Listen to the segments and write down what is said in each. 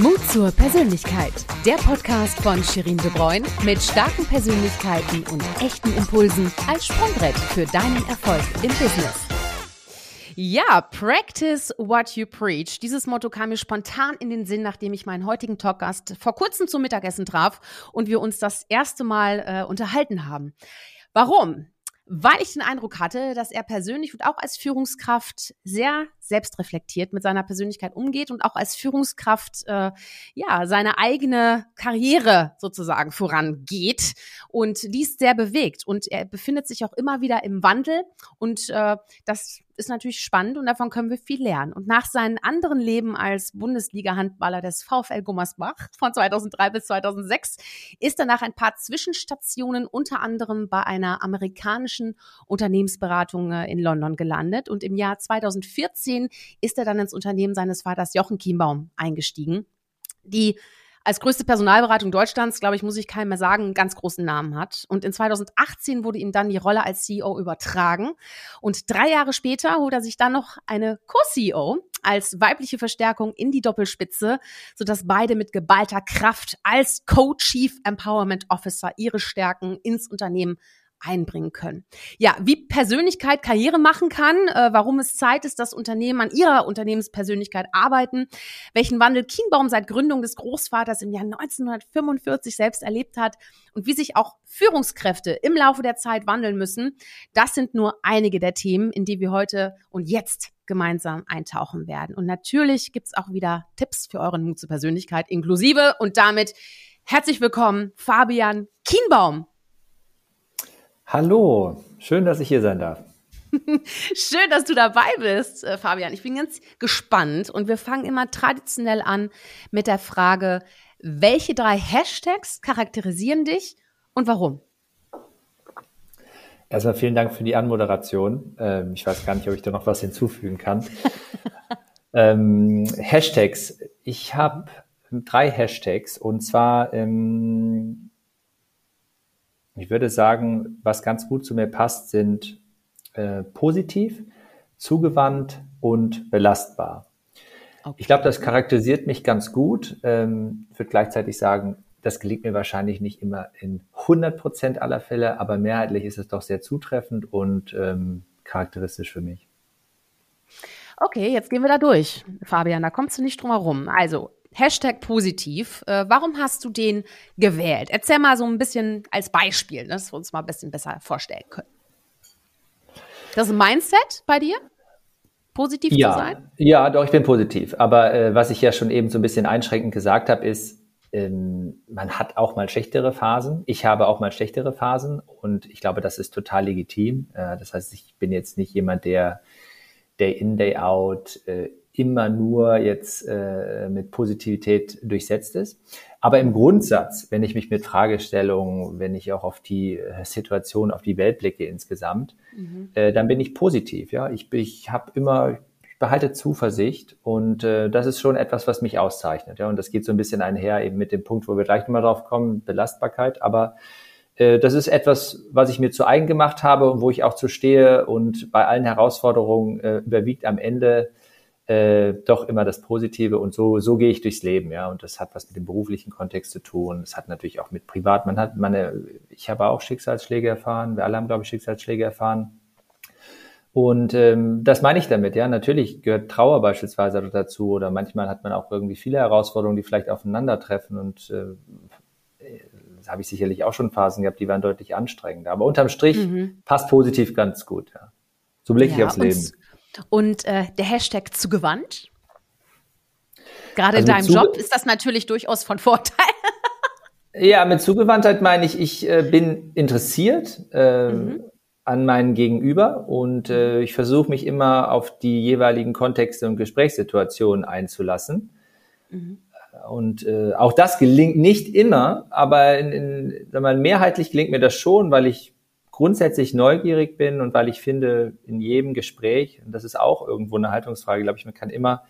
Mut zur Persönlichkeit. Der Podcast von Shirin De Bruyne mit starken Persönlichkeiten und echten Impulsen als Sprungbrett für deinen Erfolg im Business. Ja, practice what you preach. Dieses Motto kam mir spontan in den Sinn, nachdem ich meinen heutigen Talkgast vor kurzem zum Mittagessen traf und wir uns das erste Mal äh, unterhalten haben. Warum? Weil ich den Eindruck hatte, dass er persönlich und auch als Führungskraft sehr selbstreflektiert mit seiner Persönlichkeit umgeht und auch als Führungskraft äh, ja seine eigene Karriere sozusagen vorangeht und dies sehr bewegt. Und er befindet sich auch immer wieder im Wandel. Und äh, das ist natürlich spannend und davon können wir viel lernen. Und nach seinem anderen Leben als Bundesliga-Handballer des VfL Gummersbach von 2003 bis 2006 ist er nach ein paar Zwischenstationen unter anderem bei einer amerikanischen Unternehmensberatung äh, in London gelandet. Und im Jahr 2014 ist er dann ins Unternehmen seines Vaters Jochen Kienbaum eingestiegen. Die als größte Personalberatung Deutschlands, glaube ich, muss ich keinem mehr sagen, einen ganz großen Namen hat. Und in 2018 wurde ihm dann die Rolle als CEO übertragen. Und drei Jahre später holt er sich dann noch eine Co-CEO als weibliche Verstärkung in die Doppelspitze, sodass beide mit geballter Kraft als Co-Chief Empowerment Officer ihre Stärken ins Unternehmen einbringen können. Ja, wie Persönlichkeit Karriere machen kann, äh, warum es Zeit ist, dass Unternehmen an ihrer Unternehmenspersönlichkeit arbeiten, welchen Wandel Kienbaum seit Gründung des Großvaters im Jahr 1945 selbst erlebt hat und wie sich auch Führungskräfte im Laufe der Zeit wandeln müssen. Das sind nur einige der Themen, in die wir heute und jetzt gemeinsam eintauchen werden. Und natürlich gibt's auch wieder Tipps für euren Mut zur Persönlichkeit inklusive und damit herzlich willkommen Fabian Kienbaum. Hallo, schön, dass ich hier sein darf. Schön, dass du dabei bist, äh, Fabian. Ich bin ganz gespannt und wir fangen immer traditionell an mit der Frage, welche drei Hashtags charakterisieren dich und warum? Erstmal vielen Dank für die Anmoderation. Ähm, ich weiß gar nicht, ob ich da noch was hinzufügen kann. ähm, Hashtags. Ich habe drei Hashtags und zwar ähm, ich würde sagen, was ganz gut zu mir passt, sind äh, positiv, zugewandt und belastbar. Okay. Ich glaube, das charakterisiert mich ganz gut. Ähm, ich würde gleichzeitig sagen, das gelingt mir wahrscheinlich nicht immer in 100 Prozent aller Fälle, aber mehrheitlich ist es doch sehr zutreffend und ähm, charakteristisch für mich. Okay, jetzt gehen wir da durch, Fabian. Da kommst du nicht drum herum. Also Hashtag positiv. Äh, warum hast du den gewählt? Erzähl mal so ein bisschen als Beispiel, ne, dass wir uns mal ein bisschen besser vorstellen können. Das ist ein Mindset bei dir? Positiv ja, zu sein? Ja, doch, ich bin positiv. Aber äh, was ich ja schon eben so ein bisschen einschränkend gesagt habe, ist, ähm, man hat auch mal schlechtere Phasen. Ich habe auch mal schlechtere Phasen und ich glaube, das ist total legitim. Äh, das heißt, ich bin jetzt nicht jemand, der Day in, Day out äh, immer nur jetzt äh, mit Positivität durchsetzt ist. Aber im Grundsatz, wenn ich mich mit Fragestellungen, wenn ich auch auf die äh, Situation, auf die Welt blicke insgesamt, mhm. äh, dann bin ich positiv. Ja, ich, ich habe immer, ich behalte Zuversicht und äh, das ist schon etwas, was mich auszeichnet. Ja, und das geht so ein bisschen einher eben mit dem Punkt, wo wir gleich nochmal drauf kommen, Belastbarkeit. Aber äh, das ist etwas, was ich mir zu eigen gemacht habe und wo ich auch zu stehe und bei allen Herausforderungen äh, überwiegt am Ende äh, doch immer das Positive und so, so gehe ich durchs Leben, ja. Und das hat was mit dem beruflichen Kontext zu tun. Es hat natürlich auch mit privat. Man hat meine, ich habe auch Schicksalsschläge erfahren. Wir alle haben, glaube ich, Schicksalsschläge erfahren. Und ähm, das meine ich damit, ja. Natürlich gehört Trauer beispielsweise dazu oder manchmal hat man auch irgendwie viele Herausforderungen, die vielleicht aufeinandertreffen und äh, habe ich sicherlich auch schon Phasen gehabt, die waren deutlich anstrengender. Aber unterm Strich mhm. passt positiv ganz gut, ja. So blicke ja, ich aufs Leben. Und äh, der Hashtag zugewandt. Gerade also in deinem Job ist das natürlich durchaus von Vorteil. ja, mit Zugewandtheit meine ich, ich äh, bin interessiert äh, mhm. an meinen Gegenüber und äh, ich versuche mich immer auf die jeweiligen Kontexte und Gesprächssituationen einzulassen. Mhm. Und äh, auch das gelingt nicht immer, aber in, in, mehrheitlich gelingt mir das schon, weil ich grundsätzlich neugierig bin und weil ich finde, in jedem Gespräch, und das ist auch irgendwo eine Haltungsfrage, glaube ich, man kann immer,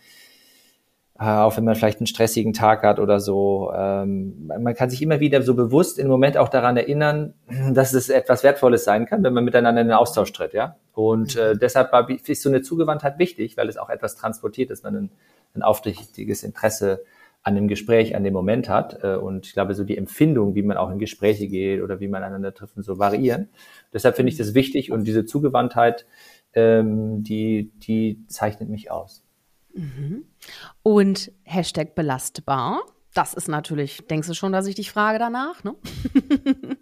äh, auch wenn man vielleicht einen stressigen Tag hat oder so, ähm, man kann sich immer wieder so bewusst im Moment auch daran erinnern, dass es etwas Wertvolles sein kann, wenn man miteinander in den Austausch tritt, ja. Und äh, deshalb war, ist so eine Zugewandtheit wichtig, weil es auch etwas transportiert, dass man ein, ein aufrichtiges Interesse an dem Gespräch, an dem Moment hat. Äh, und ich glaube, so die Empfindung, wie man auch in Gespräche geht oder wie man einander trifft, so variieren. Deshalb finde ich das wichtig und diese Zugewandtheit, ähm, die, die zeichnet mich aus. Mhm. Und Hashtag belastbar. Das ist natürlich, denkst du schon, dass ich dich frage danach, ne?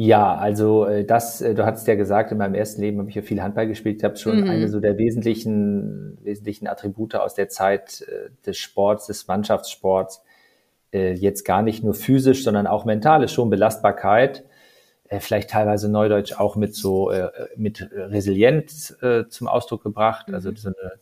Ja, also äh, das, äh, du hattest ja gesagt, in meinem ersten Leben habe ich ja viel Handball gespielt. Ich habe schon mhm. eine so der wesentlichen, wesentlichen Attribute aus der Zeit äh, des Sports, des Mannschaftssports, jetzt gar nicht nur physisch, sondern auch mental ist schon Belastbarkeit, vielleicht teilweise neudeutsch auch mit so mit Resilienz zum Ausdruck gebracht, also mhm. so eine,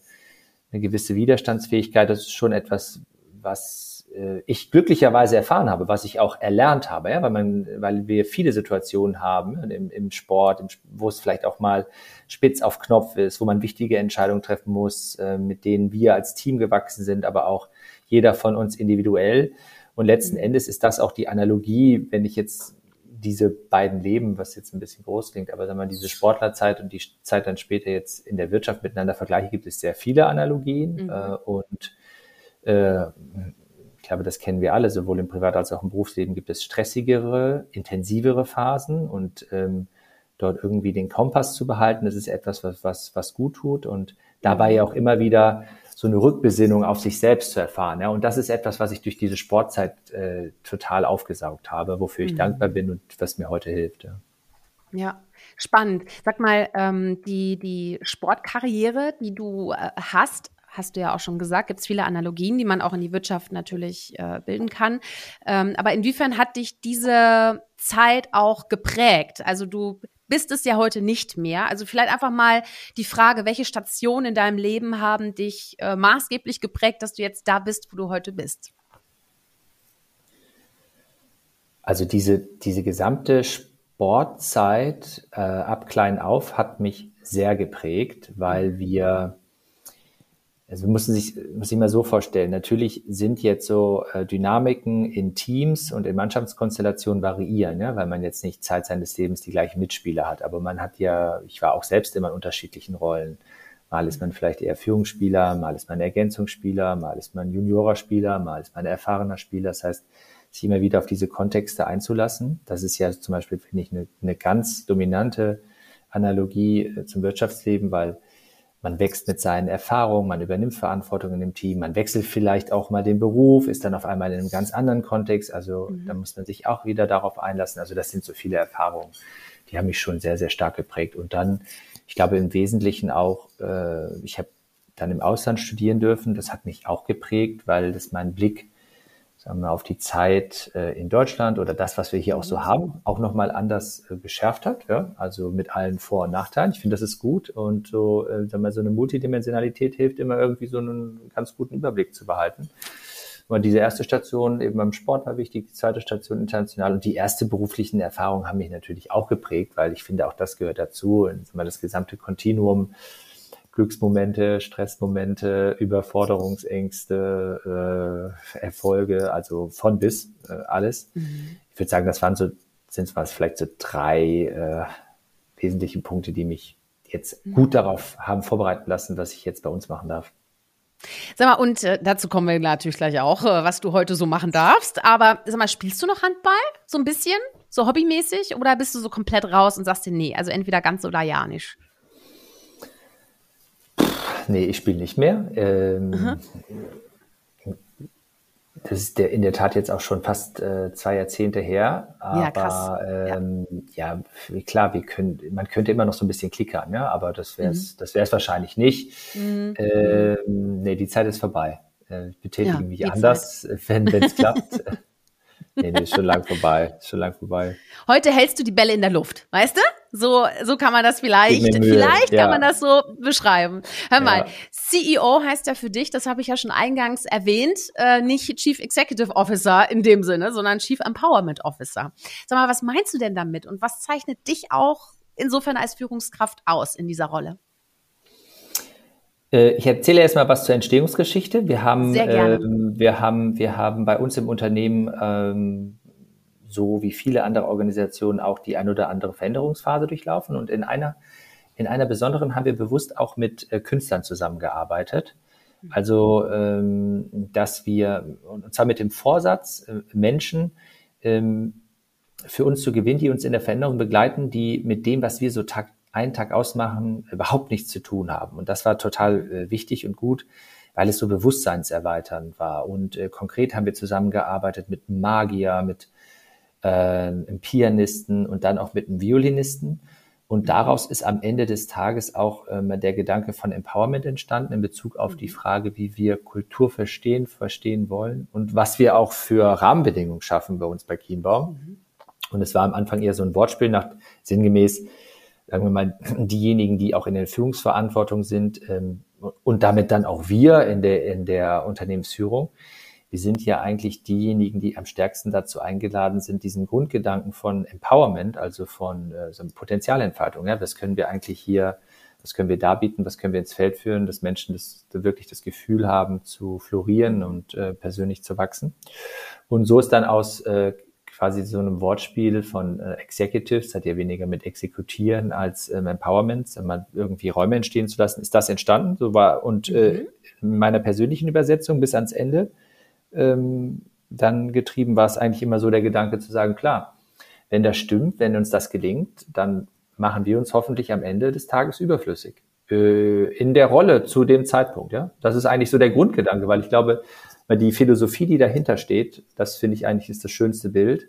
eine gewisse Widerstandsfähigkeit. Das ist schon etwas, was äh, ich glücklicherweise erfahren habe, was ich auch erlernt habe, ja, weil man, weil wir viele Situationen haben im, im Sport, im, wo es vielleicht auch mal spitz auf Knopf ist, wo man wichtige Entscheidungen treffen muss, äh, mit denen wir als Team gewachsen sind, aber auch jeder von uns individuell. Und letzten Endes ist das auch die Analogie, wenn ich jetzt diese beiden Leben, was jetzt ein bisschen groß klingt, aber sagen wir diese Sportlerzeit und die Zeit dann später jetzt in der Wirtschaft miteinander vergleiche, gibt es sehr viele Analogien mhm. äh, und äh, glaube, das kennen wir alle, sowohl im Privat- als auch im Berufsleben gibt es stressigere, intensivere Phasen und ähm, dort irgendwie den Kompass zu behalten, das ist etwas, was, was, was gut tut und dabei ja auch immer wieder so eine Rückbesinnung auf sich selbst zu erfahren. Ja? Und das ist etwas, was ich durch diese Sportzeit äh, total aufgesaugt habe, wofür ich mhm. dankbar bin und was mir heute hilft. Ja. Ja, spannend. Sag mal, ähm, die, die Sportkarriere, die du äh, hast, hast du ja auch schon gesagt, gibt es viele Analogien, die man auch in die Wirtschaft natürlich äh, bilden kann. Ähm, aber inwiefern hat dich diese Zeit auch geprägt? Also du bist es ja heute nicht mehr. Also vielleicht einfach mal die Frage, welche Stationen in deinem Leben haben dich äh, maßgeblich geprägt, dass du jetzt da bist, wo du heute bist? Also diese, diese gesamte Sportzeit äh, ab klein auf hat mich sehr geprägt, weil wir also müssen sich, muss ich mal so vorstellen. Natürlich sind jetzt so äh, Dynamiken in Teams und in Mannschaftskonstellationen variieren, ja, weil man jetzt nicht Zeit seines Lebens die gleichen Mitspieler hat. Aber man hat ja, ich war auch selbst immer in unterschiedlichen Rollen. Mal ist man vielleicht eher Führungsspieler, mal ist man Ergänzungsspieler, mal ist man Juniorerspieler, mal ist man erfahrener Spieler. Das heißt, sich immer wieder auf diese Kontexte einzulassen. Das ist ja zum Beispiel, finde ich, eine, eine ganz dominante Analogie äh, zum Wirtschaftsleben, weil man wächst mit seinen Erfahrungen, man übernimmt Verantwortung in dem Team, man wechselt vielleicht auch mal den Beruf, ist dann auf einmal in einem ganz anderen Kontext. Also mhm. da muss man sich auch wieder darauf einlassen. Also das sind so viele Erfahrungen, die haben mich schon sehr, sehr stark geprägt. Und dann, ich glaube im Wesentlichen auch, äh, ich habe dann im Ausland studieren dürfen. Das hat mich auch geprägt, weil das mein Blick sagen wir, auf die Zeit äh, in Deutschland oder das, was wir hier auch so haben, auch nochmal anders äh, geschärft hat. Ja? Also mit allen Vor- und Nachteilen. Ich finde, das ist gut. Und so, äh, sagen wir, so eine Multidimensionalität hilft immer irgendwie so einen ganz guten Überblick zu behalten. Aber diese erste Station eben beim Sport war wichtig, die zweite Station international und die erste beruflichen Erfahrungen haben mich natürlich auch geprägt, weil ich finde, auch das gehört dazu. Und das gesamte Kontinuum Glücksmomente, Stressmomente, Überforderungsängste, äh, Erfolge, also von bis äh, alles. Mhm. Ich würde sagen, das waren so, sind es vielleicht so drei äh, wesentliche Punkte, die mich jetzt mhm. gut darauf haben vorbereiten lassen, was ich jetzt bei uns machen darf. Sag mal, und äh, dazu kommen wir natürlich gleich auch, äh, was du heute so machen darfst. Aber sag mal, spielst du noch Handball? So ein bisschen? So hobbymäßig? Oder bist du so komplett raus und sagst dir, nee, also entweder ganz oder ja nicht? Nee, ich spiele nicht mehr. Ähm, das ist der, in der Tat jetzt auch schon fast äh, zwei Jahrzehnte her. Aber ja, krass. Ähm, ja. ja. klar, wir können, man könnte immer noch so ein bisschen klickern, ja, aber das wäre es mhm. das wär's wahrscheinlich nicht. Mhm. Ähm, nee, die Zeit ist vorbei. Äh, ich betätige ja, mich anders, Zeit. wenn es klappt. Nee, nee, ist schon lang vorbei. Ist schon lang vorbei. Heute hältst du die Bälle in der Luft, weißt du? So, so kann man das vielleicht, vielleicht ja. kann man das so beschreiben. Hör mal, ja. CEO heißt ja für dich, das habe ich ja schon eingangs erwähnt, äh, nicht Chief Executive Officer in dem Sinne, sondern Chief Empowerment Officer. Sag mal, was meinst du denn damit und was zeichnet dich auch insofern als Führungskraft aus in dieser Rolle? Äh, ich erzähle erstmal was zur Entstehungsgeschichte. Wir haben, ähm, wir haben, wir haben bei uns im Unternehmen ähm, so wie viele andere Organisationen auch die ein oder andere Veränderungsphase durchlaufen. Und in einer in einer besonderen haben wir bewusst auch mit äh, Künstlern zusammengearbeitet, Also, ähm, dass wir, und zwar mit dem Vorsatz, äh, Menschen ähm, für uns zu gewinnen, die uns in der Veränderung begleiten, die mit dem, was wir so Tag einen Tag ausmachen, überhaupt nichts zu tun haben. Und das war total äh, wichtig und gut, weil es so bewusstseinserweiternd war. Und äh, konkret haben wir zusammengearbeitet mit Magier, mit äh, einem Pianisten und dann auch mit einem Violinisten. Und daraus ist am Ende des Tages auch ähm, der Gedanke von Empowerment entstanden in Bezug auf die mhm. Frage, wie wir Kultur verstehen, verstehen wollen und was wir auch für Rahmenbedingungen schaffen bei uns bei Kienbaum. Mhm. Und es war am Anfang eher so ein Wortspiel nach sinngemäß, sagen wir mal, diejenigen, die auch in der Führungsverantwortung sind ähm, und damit dann auch wir in der, in der Unternehmensführung. Wir sind ja eigentlich diejenigen, die am stärksten dazu eingeladen sind, diesen Grundgedanken von Empowerment, also von äh, so Potenzialentfaltung. Ja, das können wir eigentlich hier, was können wir da bieten, was können wir ins Feld führen, dass Menschen das, wirklich das Gefühl haben, zu florieren und äh, persönlich zu wachsen. Und so ist dann aus äh, quasi so einem Wortspiel von äh, Executives, hat ja weniger mit Exekutieren als ähm, Empowerment, mal irgendwie Räume entstehen zu lassen, ist das entstanden. So war und äh, mhm. in meiner persönlichen Übersetzung bis ans Ende ähm, dann getrieben war es eigentlich immer so der Gedanke zu sagen, klar, wenn das stimmt, wenn uns das gelingt, dann machen wir uns hoffentlich am Ende des Tages überflüssig äh, in der Rolle zu dem Zeitpunkt. Ja, das ist eigentlich so der Grundgedanke, weil ich glaube, die Philosophie, die dahinter steht, das finde ich eigentlich ist das schönste Bild,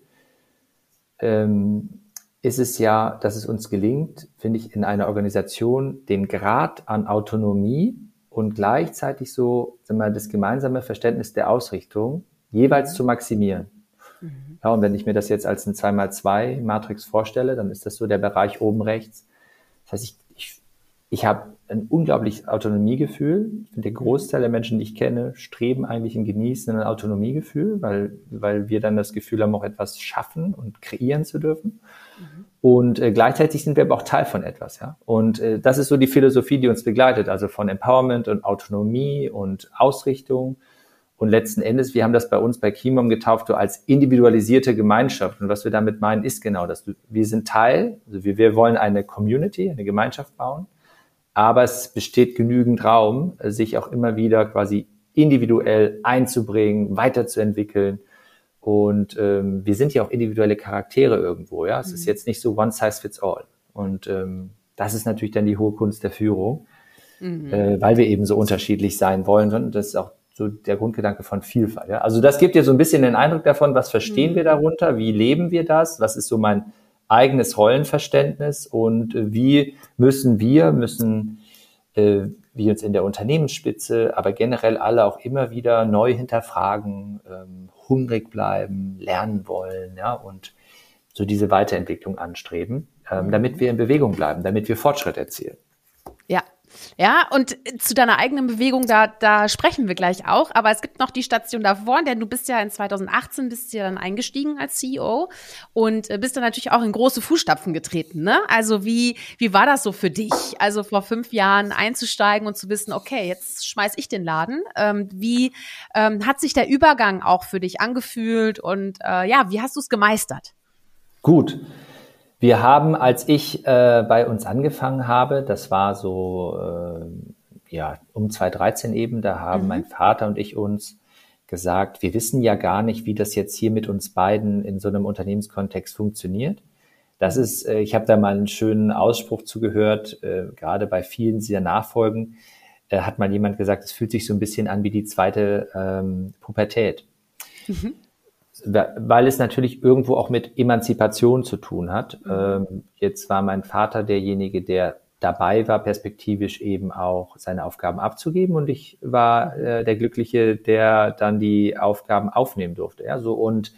ähm, ist es ja, dass es uns gelingt, finde ich, in einer Organisation den Grad an Autonomie und gleichzeitig so, sagen wir, das gemeinsame Verständnis der Ausrichtung jeweils zu maximieren. Mhm. Ja, und wenn ich mir das jetzt als ein 2x2 Matrix vorstelle, dann ist das so der Bereich oben rechts. Das heißt, ich, ich, habe ein unglaubliches Autonomiegefühl. Ich finde, der Großteil der Menschen, die ich kenne, streben eigentlich und genießen ein Autonomiegefühl, weil, weil wir dann das Gefühl haben, auch etwas schaffen und kreieren zu dürfen. Mhm. Und äh, gleichzeitig sind wir aber auch Teil von etwas, ja. Und äh, das ist so die Philosophie, die uns begleitet, also von Empowerment und Autonomie und Ausrichtung. Und letzten Endes, wir haben das bei uns bei Kimom getauft, so als individualisierte Gemeinschaft. Und was wir damit meinen, ist genau das. Wir sind Teil, also wir, wir wollen eine Community, eine Gemeinschaft bauen aber es besteht genügend Raum, sich auch immer wieder quasi individuell einzubringen, weiterzuentwickeln. Und ähm, wir sind ja auch individuelle Charaktere irgendwo, ja. Es mhm. ist jetzt nicht so one size fits all. Und ähm, das ist natürlich dann die hohe Kunst der Führung, mhm. äh, weil wir eben so unterschiedlich sein wollen. Und das ist auch so der Grundgedanke von Vielfalt. Ja? Also das gibt dir so ein bisschen den Eindruck davon, was verstehen mhm. wir darunter, wie leben wir das, was ist so mein eigenes Rollenverständnis und äh, wie müssen wir, müssen äh, wir uns in der Unternehmensspitze, aber generell alle auch immer wieder neu hinterfragen, ähm, hungrig bleiben, lernen wollen, ja, und so diese Weiterentwicklung anstreben, ähm, damit wir in Bewegung bleiben, damit wir Fortschritt erzielen. Ja, ja, und zu deiner eigenen Bewegung, da, da sprechen wir gleich auch. Aber es gibt noch die Station davor, denn du bist ja in 2018 bist ja dann eingestiegen als CEO und äh, bist dann natürlich auch in große Fußstapfen getreten. Ne? Also wie, wie war das so für dich? Also vor fünf Jahren einzusteigen und zu wissen, okay, jetzt schmeiß ich den Laden. Ähm, wie ähm, hat sich der Übergang auch für dich angefühlt und äh, ja, wie hast du es gemeistert? Gut. Wir haben, als ich äh, bei uns angefangen habe, das war so äh, ja um 2013 eben, da haben mhm. mein Vater und ich uns gesagt, wir wissen ja gar nicht, wie das jetzt hier mit uns beiden in so einem Unternehmenskontext funktioniert. Das ist, äh, ich habe da mal einen schönen Ausspruch zugehört, äh, gerade bei vielen dieser Nachfolgen äh, hat mal jemand gesagt, es fühlt sich so ein bisschen an wie die zweite ähm, Pubertät. Mhm weil es natürlich irgendwo auch mit Emanzipation zu tun hat. Mhm. Ähm, jetzt war mein Vater derjenige, der dabei war, perspektivisch eben auch seine Aufgaben abzugeben und ich war äh, der Glückliche, der dann die Aufgaben aufnehmen durfte. Ja, so und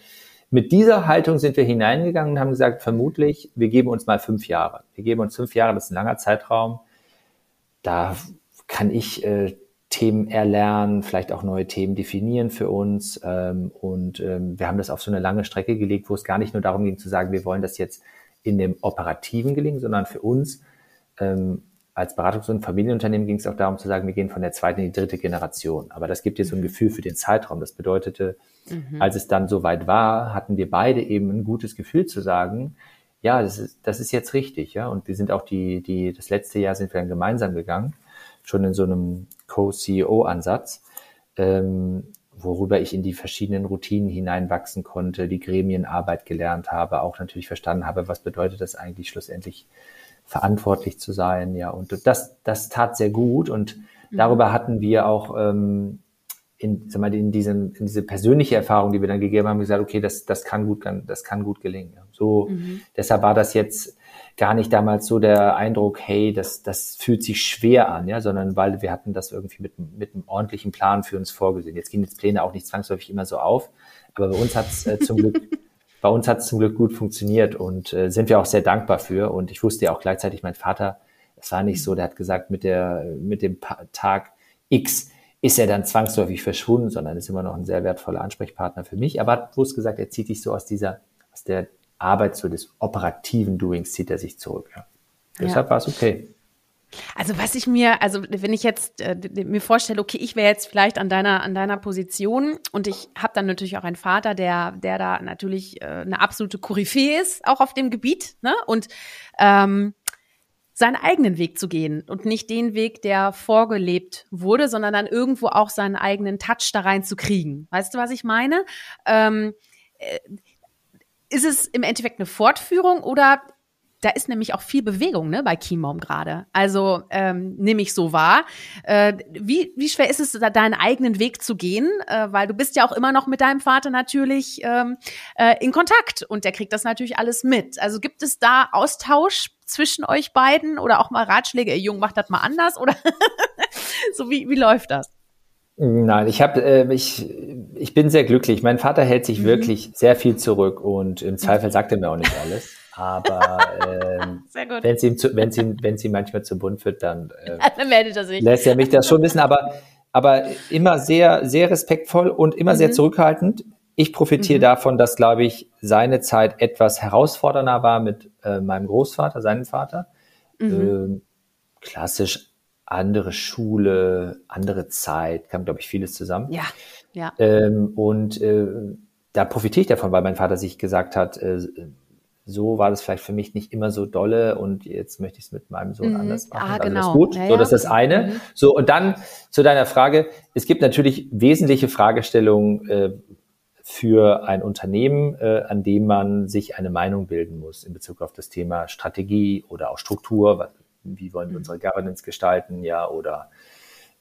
mit dieser Haltung sind wir hineingegangen und haben gesagt, vermutlich, wir geben uns mal fünf Jahre. Wir geben uns fünf Jahre, das ist ein langer Zeitraum. Da kann ich äh, Themen erlernen, vielleicht auch neue Themen definieren für uns. Ähm, und ähm, wir haben das auf so eine lange Strecke gelegt, wo es gar nicht nur darum ging zu sagen, wir wollen das jetzt in dem Operativen gelingen, sondern für uns ähm, als Beratungs- und Familienunternehmen ging es auch darum zu sagen, wir gehen von der zweiten in die dritte Generation. Aber das gibt jetzt so ein Gefühl für den Zeitraum. Das bedeutete, mhm. als es dann soweit war, hatten wir beide eben ein gutes Gefühl zu sagen, ja, das ist, das ist jetzt richtig, ja. Und wir sind auch die, die, das letzte Jahr sind wir dann gemeinsam gegangen, schon in so einem Co-CEO-Ansatz, ähm, worüber ich in die verschiedenen Routinen hineinwachsen konnte, die Gremienarbeit gelernt habe, auch natürlich verstanden habe, was bedeutet das eigentlich schlussendlich verantwortlich zu sein, ja. Und das, das tat sehr gut und mhm. darüber hatten wir auch ähm, in, sag mal, in, diesen, in diese persönliche Erfahrung, die wir dann gegeben haben, gesagt, okay, das, das kann gut, das kann gut gelingen. So, mhm. deshalb war das jetzt gar nicht damals so der Eindruck, hey, das, das fühlt sich schwer an, ja, sondern weil wir hatten das irgendwie mit, mit einem ordentlichen Plan für uns vorgesehen. Jetzt gehen jetzt Pläne auch nicht zwangsläufig immer so auf, aber bei uns hat es äh, zum Glück bei uns hat es zum Glück gut funktioniert und äh, sind wir auch sehr dankbar für. Und ich wusste ja auch gleichzeitig, mein Vater, es war nicht so, der hat gesagt, mit der mit dem Tag X ist er dann zwangsläufig verschwunden, sondern ist immer noch ein sehr wertvoller Ansprechpartner für mich. Aber hat bloß gesagt, er zieht sich so aus dieser, aus der Arbeit, so des operativen Doings zieht er sich zurück. Ja. Deshalb ja. war es okay. Also was ich mir, also wenn ich jetzt äh, mir vorstelle, okay, ich wäre jetzt vielleicht an deiner an deiner Position und ich habe dann natürlich auch einen Vater, der der da natürlich äh, eine absolute Koryphäe ist, auch auf dem Gebiet, ne? Und ähm, seinen eigenen Weg zu gehen und nicht den Weg, der vorgelebt wurde, sondern dann irgendwo auch seinen eigenen Touch da rein zu kriegen. Weißt du, was ich meine? Ähm, äh, ist es im Endeffekt eine Fortführung oder da ist nämlich auch viel Bewegung ne, bei Keymom gerade. Also ähm, nehme ich so wahr. Äh, wie, wie schwer ist es, da deinen eigenen Weg zu gehen? Äh, weil du bist ja auch immer noch mit deinem Vater natürlich ähm, äh, in Kontakt und der kriegt das natürlich alles mit. Also gibt es da Austausch zwischen euch beiden oder auch mal Ratschläge, ey Jung, mach das mal anders oder so wie, wie läuft das? Nein, ich habe, äh, ich, ich bin sehr glücklich. Mein Vater hält sich mhm. wirklich sehr viel zurück und im Zweifel sagt er mir auch nicht alles. Aber ähm, wenn es ihm, zu, wenn's ihm, wenn's ihm manchmal zu bunt wird, dann, äh, dann meldet er sich. lässt er mich das schon wissen. Aber, aber immer sehr, sehr respektvoll und immer mhm. sehr zurückhaltend. Ich profitiere mhm. davon, dass, glaube ich, seine Zeit etwas herausfordernder war mit äh, meinem Großvater, seinem Vater. Mhm. Äh, klassisch andere Schule, andere Zeit, kam, glaube ich, vieles zusammen. Ja, ja. Ähm, und äh, da profitiere ich davon, weil mein Vater sich gesagt hat, äh, so war das vielleicht für mich nicht immer so dolle und jetzt möchte ich es mit meinem Sohn mhm. anders machen. Ah, also genau. Das ist gut. Ja, so, das ist das eine. Mhm. So, und dann zu deiner Frage. Es gibt natürlich wesentliche Fragestellungen, äh, für ein Unternehmen, äh, an dem man sich eine Meinung bilden muss in Bezug auf das Thema Strategie oder auch Struktur. Wie wollen wir mhm. unsere Governance gestalten, ja, oder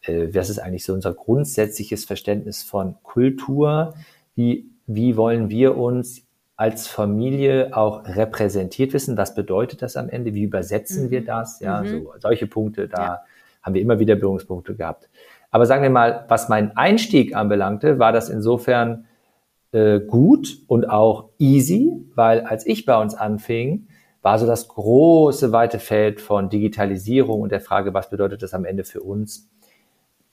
äh, was ist eigentlich so unser grundsätzliches Verständnis von Kultur? Wie, wie wollen wir uns als Familie auch repräsentiert wissen? Was bedeutet das am Ende? Wie übersetzen mhm. wir das? Ja, mhm. so, solche Punkte, da ja. haben wir immer wieder Berührungspunkte gehabt. Aber sagen wir mal, was meinen Einstieg anbelangte, war das insofern äh, gut und auch easy, weil als ich bei uns anfing, war so das große weite Feld von Digitalisierung und der Frage, was bedeutet das am Ende für uns,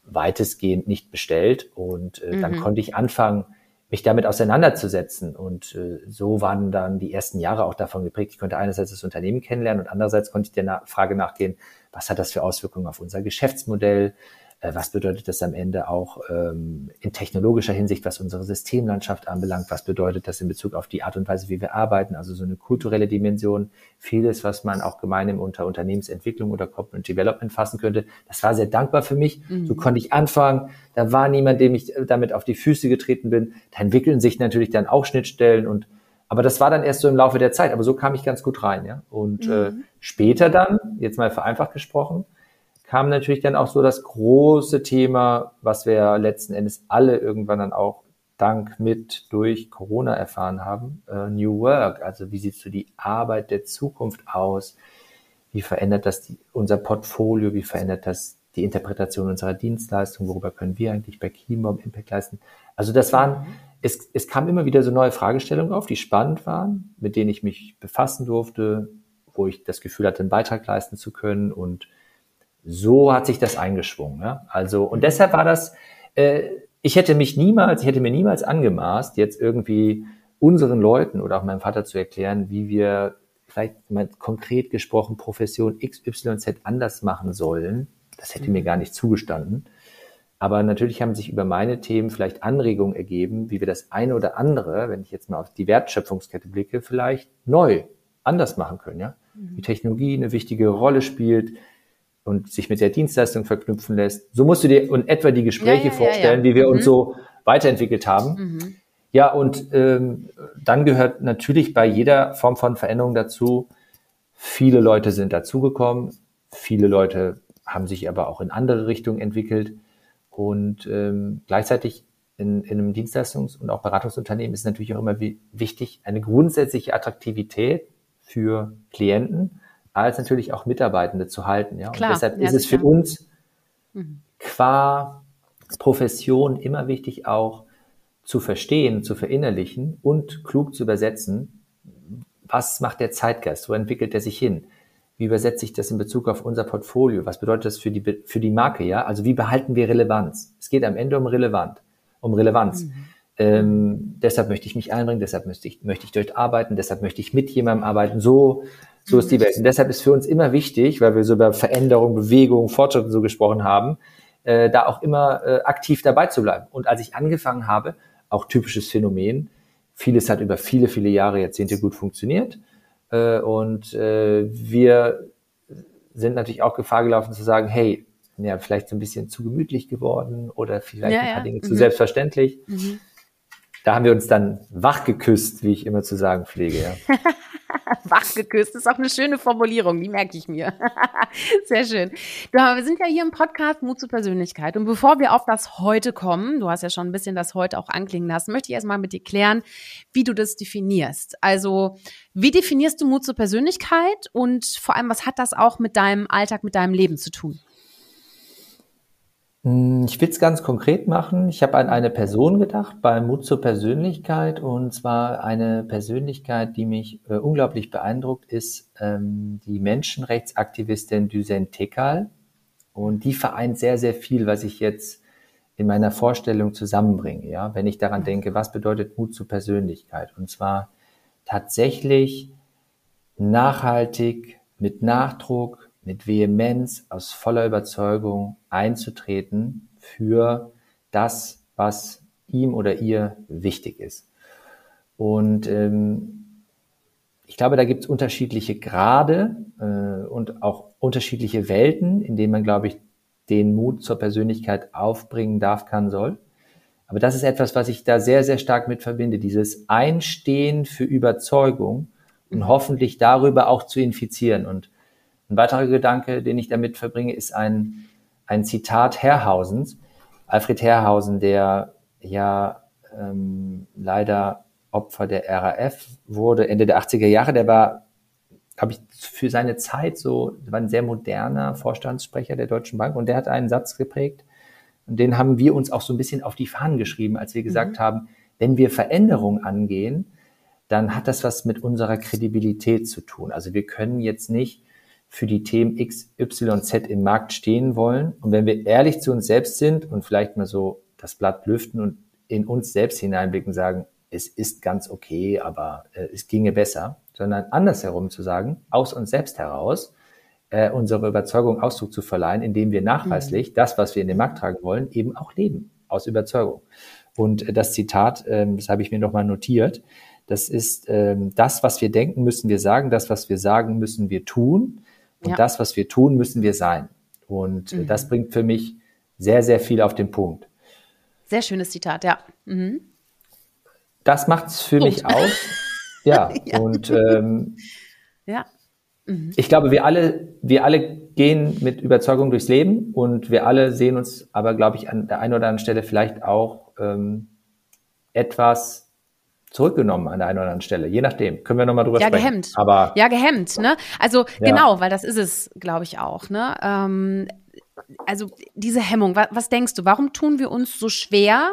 weitestgehend nicht bestellt. Und äh, mhm. dann konnte ich anfangen, mich damit auseinanderzusetzen. Und äh, so waren dann die ersten Jahre auch davon geprägt. Ich konnte einerseits das Unternehmen kennenlernen und andererseits konnte ich der Na Frage nachgehen, was hat das für Auswirkungen auf unser Geschäftsmodell? Äh, was bedeutet das am Ende auch ähm, in technologischer Hinsicht, was unsere Systemlandschaft anbelangt? Was bedeutet das in Bezug auf die Art und Weise, wie wir arbeiten? Also so eine kulturelle Dimension, vieles, was man auch gemeinsam unter Unternehmensentwicklung oder Corporate Development fassen könnte. Das war sehr dankbar für mich. Mhm. So konnte ich anfangen. Da war niemand, dem ich damit auf die Füße getreten bin. Da entwickeln sich natürlich dann auch Schnittstellen und aber das war dann erst so im Laufe der Zeit. Aber so kam ich ganz gut rein, ja. Und äh, mhm. äh, später dann, jetzt mal vereinfacht gesprochen, kam natürlich dann auch so das große Thema, was wir letzten Endes alle irgendwann dann auch dank mit durch Corona erfahren haben, äh, New Work. Also wie sieht so die Arbeit der Zukunft aus? Wie verändert das die, unser Portfolio? Wie verändert das die Interpretation unserer Dienstleistung? Worüber können wir eigentlich bei Keymom Impact leisten? Also das waren, mhm. es, es kam immer wieder so neue Fragestellungen auf, die spannend waren, mit denen ich mich befassen durfte, wo ich das Gefühl hatte, einen Beitrag leisten zu können und so hat sich das eingeschwungen. Ja? Also, und deshalb war das, äh, ich hätte mich niemals, ich hätte mir niemals angemaßt, jetzt irgendwie unseren Leuten oder auch meinem Vater zu erklären, wie wir vielleicht mal konkret gesprochen Profession XYZ anders machen sollen. Das hätte mir gar nicht zugestanden. Aber natürlich haben sich über meine Themen vielleicht Anregungen ergeben, wie wir das eine oder andere, wenn ich jetzt mal auf die Wertschöpfungskette blicke, vielleicht neu anders machen können, ja. Wie Technologie eine wichtige Rolle spielt, und sich mit der Dienstleistung verknüpfen lässt. So musst du dir in etwa die Gespräche Ja, ja, vorstellen, ja. wie wir uns Mhm. so weiterentwickelt haben. Mhm. Ja, und ähm, dann gehört natürlich bei jeder Form von Veränderung dazu, viele Leute sind dazugekommen, viele Leute haben sich aber auch in andere Richtungen entwickelt und ähm, gleichzeitig in, in einem Dienstleistungs- und auch Beratungsunternehmen ist natürlich auch immer wi- wichtig, eine grundsätzliche Attraktivität für Klienten als natürlich auch Mitarbeitende zu halten. Ja? Klar, und deshalb ja, ist es für uns Mhm. qua Profession immer wichtig auch zu verstehen, zu verinnerlichen und klug zu übersetzen, was macht der Zeitgeist, wo entwickelt er sich hin? Wie übersetze ich das in Bezug auf unser Portfolio? Was bedeutet das für die, für die Marke? Ja, also wie behalten wir Relevanz? Es geht am Ende um Relevant, um Relevanz. Ähm, deshalb möchte ich mich einbringen, deshalb möchte ich, möchte ich dort arbeiten, deshalb möchte ich mit jemandem arbeiten. So, so ist die Welt. Und deshalb ist für uns immer wichtig, weil wir so über Veränderung, Bewegung, Fortschritt und so gesprochen haben, äh, da auch immer äh, aktiv dabei zu bleiben. Und als ich angefangen habe, auch typisches Phänomen, vieles hat über viele, viele Jahre, Jahrzehnte gut funktioniert. Äh, und äh, wir sind natürlich auch Gefahr gelaufen zu sagen, hey, ja, vielleicht so ein bisschen zu gemütlich geworden oder vielleicht Ja, ein paar ja. Dinge Mhm. zu selbstverständlich. Mhm. Da haben wir uns dann wach geküsst, wie ich immer zu sagen pflege. Ja. Wach geküsst ist auch eine schöne Formulierung, die merke ich mir. Sehr schön. Du, wir sind ja hier im Podcast Mut zur Persönlichkeit. Und bevor wir auf das Heute kommen, du hast ja schon ein bisschen das Heute auch anklingen lassen, möchte ich erstmal mit dir klären, wie du das definierst. Also, wie definierst du Mut zur Persönlichkeit und vor allem, was hat das auch mit deinem Alltag, mit deinem Leben zu tun? Hm, Ich will es ganz konkret machen. Ich habe an eine Person gedacht bei Mut zur Persönlichkeit und zwar eine Persönlichkeit, die mich äh, unglaublich beeindruckt, ist ähm, die Menschenrechtsaktivistin Düsen Tekal und die vereint sehr, sehr viel, was ich jetzt in meiner Vorstellung zusammenbringe. Ja, wenn ich daran denke, was bedeutet Mut zur Persönlichkeit und zwar tatsächlich nachhaltig, mit Nachdruck, mit Vehemenz, aus voller Überzeugung einzutreten für das, was ihm oder ihr wichtig ist. Und ähm, ich glaube, da gibt es unterschiedliche Grade äh, und auch unterschiedliche Welten, in denen man, glaube ich, den Mut zur Persönlichkeit aufbringen darf, kann, soll. Aber das ist etwas, was ich da sehr, sehr stark mit verbinde. Dieses Einstehen für Überzeugung und hoffentlich darüber auch zu infizieren. Und ein weiterer Gedanke, den ich damit verbringe, ist ein, ein Zitat Herrhausens. Alfred Herrhausen, der ja ähm, leider Opfer der RAF wurde, Ende der 80er Jahre, der war, glaube ich, für seine Zeit so, war ein sehr moderner Vorstandssprecher der Deutschen Bank und der hat einen Satz geprägt, und den haben wir uns auch so ein bisschen auf die Fahnen geschrieben, als wir gesagt haben, wenn wir Veränderungen angehen, dann hat das was mit unserer Kredibilität zu tun. Also wir können jetzt nicht für die Themen X, Y, Z im Markt stehen wollen. Und wenn wir ehrlich zu uns selbst sind und vielleicht mal so das Blatt lüften und in uns selbst hineinblicken, sagen, es ist ganz okay, aber äh, es ginge besser, sondern andersherum zu sagen, aus uns selbst heraus, äh, unsere Überzeugung Ausdruck zu verleihen, indem wir nachweislich das, was wir in den Markt tragen wollen, eben auch leben, aus Überzeugung. Und äh, das Zitat, ähm, das habe ich mir nochmal notiert, das ist, ähm, das, was wir denken, müssen wir sagen, das, was wir sagen, müssen wir tun und Ja. das, was wir tun, müssen wir sein. Und äh, das bringt für mich sehr, sehr viel auf den Punkt. Sehr schönes Zitat, ja. Mhm. Das macht's für Punkt. mich aus. Ja, Ja. und ähm, Ja. ich glaube, wir alle, wir alle gehen mit Überzeugung durchs Leben und wir alle sehen uns aber, glaube ich, an der einen oder anderen Stelle vielleicht auch ähm, etwas zurückgenommen an der einen oder anderen Stelle. Je nachdem. Können wir nochmal drüber Ja, sprechen. gehemmt. Aber Ja, gehemmt, ne? Also Ja. genau, weil das ist es, glaube ich, auch, ne? Ähm, also diese Hemmung, was, was denkst du, warum tun wir uns so schwer,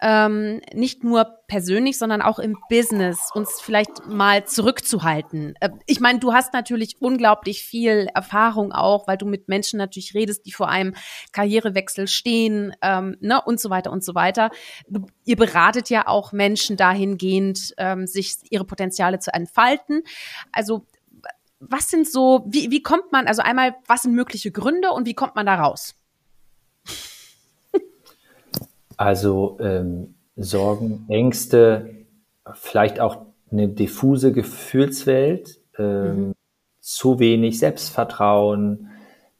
ähm, nicht nur persönlich, sondern auch im Business, uns vielleicht mal zurückzuhalten? Äh, ich meine, du hast natürlich unglaublich viel Erfahrung auch, weil du mit Menschen natürlich redest, die vor einem Karrierewechsel stehen, ähm, ne, und so weiter und so weiter. Du, ihr beratet ja auch Menschen dahingehend, ähm, sich ihre Potenziale zu entfalten. Also was sind so, wie, wie kommt man, also einmal, was sind mögliche Gründe und wie kommt man da raus? Also ähm, Sorgen, Ängste, vielleicht auch eine diffuse Gefühlswelt, ähm, zu wenig Selbstvertrauen,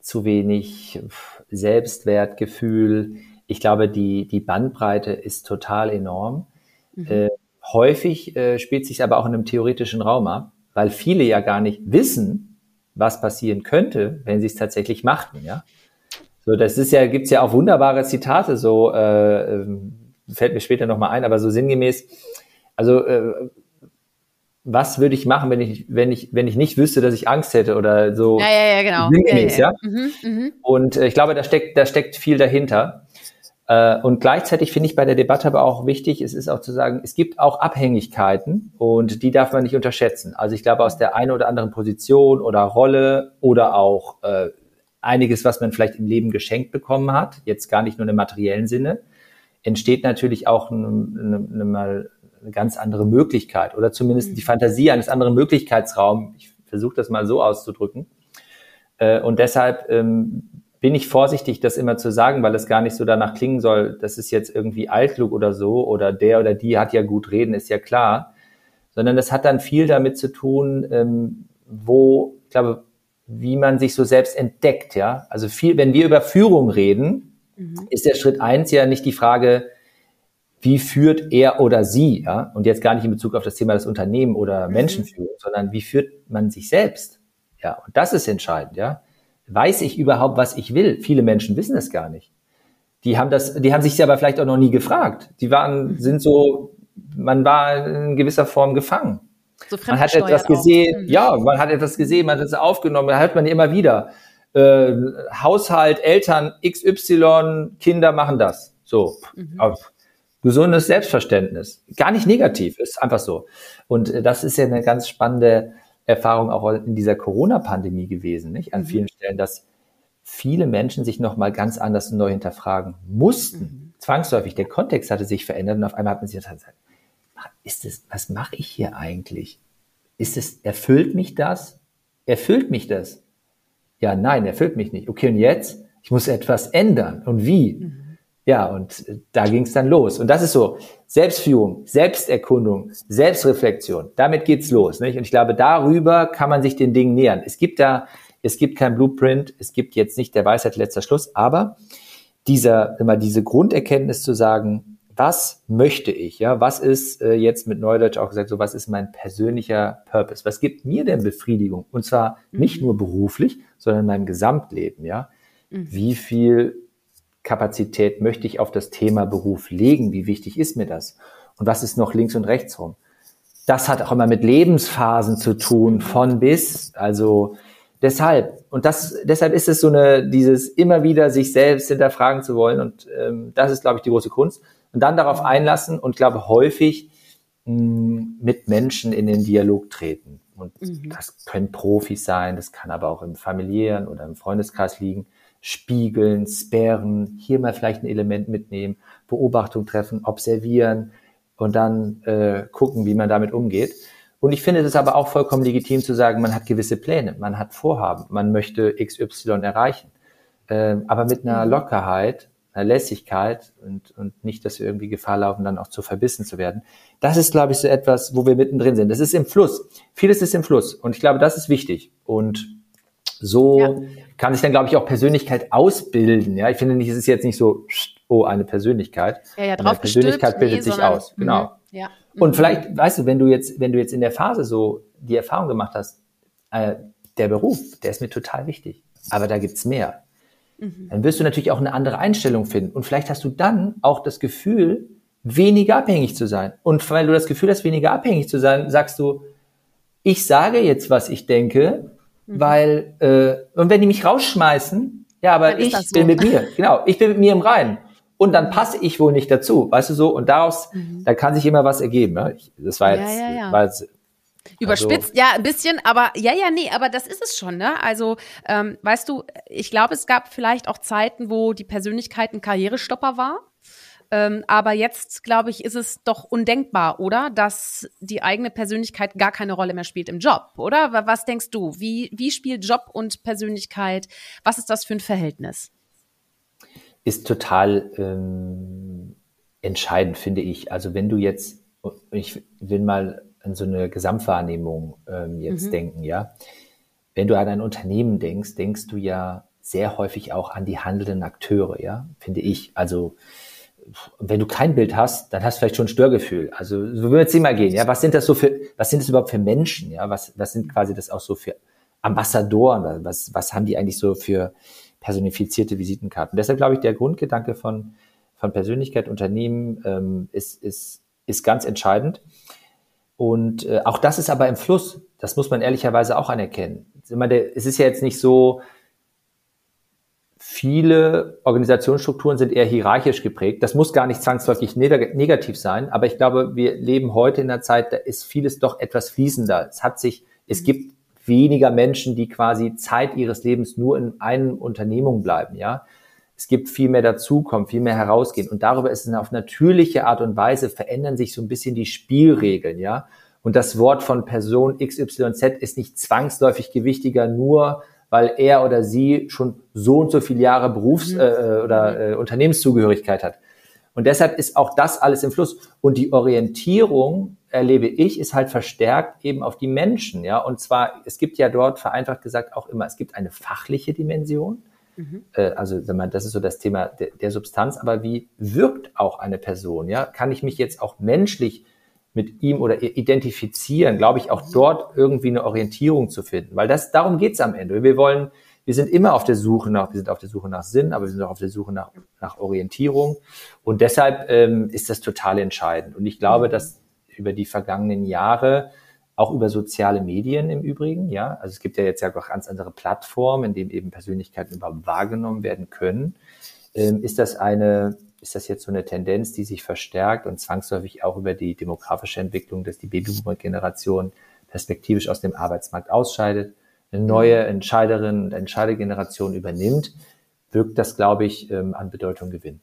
zu wenig Selbstwertgefühl. Ich glaube, die, die Bandbreite ist total enorm. Mhm. Äh, häufig äh, spielt sich aber auch in einem theoretischen Raum ab, weil viele ja gar nicht wissen, was passieren könnte, wenn sie es tatsächlich machten, ja. So, das ist ja, gibt's ja auch wunderbare Zitate, so, äh, ähm, fällt mir später nochmal ein, aber so sinngemäß, also, äh, was würde ich machen, wenn ich, wenn ich, wenn ich nicht wüsste, dass ich Angst hätte oder so. Ja, ja, ja, genau. Sinngemäß, ja. ja. ja? Mhm, mh. Und äh, ich glaube, da steckt, da steckt viel dahinter. Äh, und gleichzeitig finde ich bei der Debatte aber auch wichtig, es ist auch zu sagen, es gibt auch Abhängigkeiten und die darf man nicht unterschätzen. Also ich glaube, aus der einen oder anderen Position oder Rolle oder auch äh, einiges, was man vielleicht im Leben geschenkt bekommen hat, jetzt gar nicht nur im materiellen Sinne, entsteht natürlich auch eine, eine, eine, ganz andere Möglichkeit oder zumindest mhm. die Fantasie eines anderen Möglichkeitsraums. Ich versuche das mal so auszudrücken. Äh, und deshalb ähm, bin ich vorsichtig, das immer zu sagen, weil es gar nicht so danach klingen soll, das ist jetzt irgendwie altklug oder so oder der oder die hat ja gut reden, ist ja klar, sondern es hat dann viel damit zu tun, ähm, wo, ich glaube, wie man sich so selbst entdeckt, ja. Also viel, wenn wir über Führung reden, mhm. ist der Schritt eins ja nicht die Frage, wie führt er oder sie, ja, und jetzt gar nicht in Bezug auf das Thema des Unternehmen oder mhm. Menschenführung, sondern wie führt man sich selbst, ja, und das ist entscheidend, ja. Weiß ich überhaupt, was ich will? Viele Menschen wissen es gar nicht. Die haben das, die haben sich aber vielleicht auch noch nie gefragt. Die waren, sind so, man war in gewisser Form gefangen. So man hat etwas gesehen, auch. Mhm. ja, man hat etwas gesehen, man hat es aufgenommen, da hört man immer wieder. Äh, Haushalt, Eltern, XY, Kinder machen das. So. Mhm. Gesundes Selbstverständnis. Gar nicht negativ, ist einfach so. Und äh, das ist ja eine ganz spannende Erfahrung auch in dieser Corona-Pandemie gewesen, nicht? An mhm. vielen Stellen, dass viele Menschen sich nochmal ganz anders und neu hinterfragen mussten. Mhm. Zwangsläufig. Der Kontext hatte sich verändert und auf einmal hat man sich gesagt, ist es, was mache ich hier eigentlich? Ist es, erfüllt mich das? Erfüllt mich das? Ja, nein, erfüllt mich nicht. Okay, und jetzt? Ich muss etwas ändern. Und wie? Mhm. Ja, und äh, da ging es dann los. Und das ist so Selbstführung, Selbsterkundung, Selbstreflexion. Damit geht's los. Nicht? Und ich glaube, darüber kann man sich den Dingen nähern. Es gibt da, es gibt kein Blueprint, es gibt jetzt nicht der Weisheit letzter Schluss, aber dieser, immer diese Grunderkenntnis zu sagen, was möchte ich? Ja, was ist äh, jetzt mit Neudeutsch auch gesagt, so was ist mein persönlicher Purpose? Was gibt mir denn Befriedigung? Und zwar mhm. nicht nur beruflich, sondern in meinem Gesamtleben. Ja, mhm. wie viel Kapazität möchte ich auf das Thema Beruf legen? Wie wichtig ist mir das? Und was ist noch links und rechts rum? Das hat auch immer mit Lebensphasen zu tun, von bis. Also deshalb, und das, deshalb ist es so eine, dieses immer wieder sich selbst hinterfragen zu wollen. Und ähm, das ist, glaube ich, die große Kunst. Und dann darauf einlassen und glaube häufig mh, mm, mit Menschen in den Dialog treten. Und mhm. das können Profis sein, das kann aber auch im familiären oder im Freundeskreis liegen spiegeln, sperren, hier mal vielleicht ein Element mitnehmen, Beobachtung treffen, observieren und dann äh, gucken, wie man damit umgeht. Und ich finde es aber auch vollkommen legitim zu sagen, man hat gewisse Pläne, man hat Vorhaben, man möchte XY erreichen. Äh, aber mit einer mhm. Lockerheit, einer Lässigkeit und, und nicht, dass wir irgendwie Gefahr laufen, dann auch zu verbissen zu werden. Das ist, glaube ich, so etwas, wo wir mittendrin sind. Das ist im Fluss. Vieles ist im Fluss. Und ich glaube, das ist wichtig. Und so ja. kann sich dann, glaube ich, auch Persönlichkeit ausbilden. Ja, ich finde nicht, es ist jetzt nicht so, oh, eine Persönlichkeit. Ja, ja, drauf Persönlichkeit bildet nee, sich sondern, aus. Genau. Mhm. Ja. Und mhm. vielleicht, weißt du, wenn du jetzt, wenn du jetzt in der Phase so die Erfahrung gemacht hast, äh, der Beruf, der ist mir total wichtig. Aber da gibt's mehr. Mhm. Dann wirst du natürlich auch eine andere Einstellung finden. Und vielleicht hast du dann auch das Gefühl, weniger abhängig zu sein. Und weil du das Gefühl hast, weniger abhängig zu sein, sagst du, ich sage jetzt, was ich denke, Mhm. Weil, äh, und wenn die mich rausschmeißen, ja, aber ich so. bin mit mir, genau, ich bin mit mir im Reinen. Und dann passe ich wohl nicht dazu, weißt du so? Und daraus, mhm. da kann sich immer was ergeben. Ne? Ich, das war jetzt, ja, ja, ja. War jetzt Überspitzt, also, ja, ein bisschen, aber ja, ja, nee, aber das ist es schon, ne? Also, ähm, weißt du, ich glaube, es gab vielleicht auch Zeiten, wo die Persönlichkeit ein Karrierestopper war. Ähm, aber jetzt, glaube ich, ist es doch undenkbar, oder? Dass die eigene Persönlichkeit gar keine Rolle mehr spielt im Job, oder? Was denkst du? Wie, wie spielt Job und Persönlichkeit? Was ist das für ein Verhältnis? Ist total ähm, entscheidend, finde ich. Also wenn du jetzt, ich will mal an so eine Gesamtwahrnehmung ähm, jetzt mhm. denken, ja. Wenn du an ein Unternehmen denkst, denkst du ja sehr häufig auch an die handelnden Akteure, ja, finde ich. Also wenn du kein Bild hast, dann hast du vielleicht schon ein Störgefühl. Also so wir jetzt mal gehen, ja. Was sind das so für, was sind das überhaupt für Menschen, ja? Was, was sind quasi das auch so für Ambassadoren? Was, was haben die eigentlich so für personifizierte Visitenkarten? Deshalb glaube ich, der Grundgedanke von, von Persönlichkeit, Unternehmen ähm, ist, ist, ist ganz entscheidend. Und äh, auch das ist aber im Fluss. Das muss man ehrlicherweise auch anerkennen. Es ist ja jetzt nicht so, viele Organisationsstrukturen sind eher hierarchisch geprägt. Das muss gar nicht zwangsläufig negativ sein, aber ich glaube, wir leben heute in einer Zeit, da ist vieles doch etwas fließender. Es hat sich, es gibt weniger Menschen, die quasi Zeit ihres Lebens nur in einem Unternehmung bleiben, ja. Es gibt viel mehr dazukommen, viel mehr herausgehen. Und darüber ist es auf natürliche Art und Weise verändern sich so ein bisschen die Spielregeln, ja. Und das Wort von Person XYZ ist nicht zwangsläufig gewichtiger, nur weil er oder sie schon so und so viele Jahre Berufs- mhm. äh, oder äh, Unternehmenszugehörigkeit hat. Und deshalb ist auch das alles im Fluss. Und die Orientierung, erlebe ich, ist halt verstärkt eben auf die Menschen. Ja, und zwar, es gibt ja dort vereinfacht gesagt auch immer, es gibt eine fachliche Dimension. Mhm. Äh, also, das ist so das Thema der, der Substanz. Aber wie wirkt auch eine Person? Ja, kann ich mich jetzt auch menschlich mit ihm oder identifizieren, glaube ich, auch dort irgendwie eine Orientierung zu finden. Weil das, darum geht's am Ende. Wir wollen, wir sind immer auf der Suche nach, wir sind auf der Suche nach Sinn, aber wir sind auch auf der Suche nach, nach Orientierung. Und deshalb ähm, ist das total entscheidend. Und ich glaube, dass über die vergangenen Jahre, auch über soziale Medien im Übrigen, ja, also es gibt ja jetzt ja auch ganz andere Plattformen, in denen eben Persönlichkeiten überhaupt wahrgenommen werden können, ähm, ist das eine ist das jetzt so eine Tendenz, die sich verstärkt und zwangsläufig auch über die demografische Entwicklung, dass die Babyboomer-Generation perspektivisch aus dem Arbeitsmarkt ausscheidet, eine neue. Entscheiderin und Entscheidergeneration übernimmt, wirkt das, glaube ich, ähm, an Bedeutung gewinnen.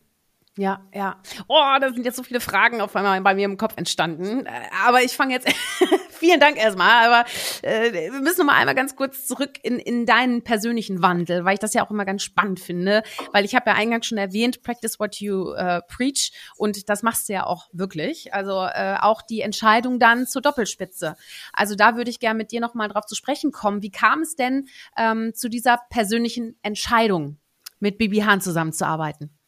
Ja, ja. Oh, da sind jetzt so viele Fragen auf einmal bei mir im Kopf entstanden. Äh, aber ich fange jetzt. Vielen Dank erstmal. Aber äh, wir müssen noch mal einmal ganz kurz zurück in, in deinen persönlichen Wandel, weil ich das ja auch immer ganz spannend finde. Weil ich habe ja eingangs schon erwähnt, practice what you uh, preach. Und das machst du ja auch wirklich. Also äh, auch die Entscheidung dann zur Doppelspitze. Also da würde ich gerne mit dir noch mal drauf zu sprechen kommen. Wie kam es denn ähm, zu dieser persönlichen Entscheidung, mit Bibi Hahn zusammenzuarbeiten?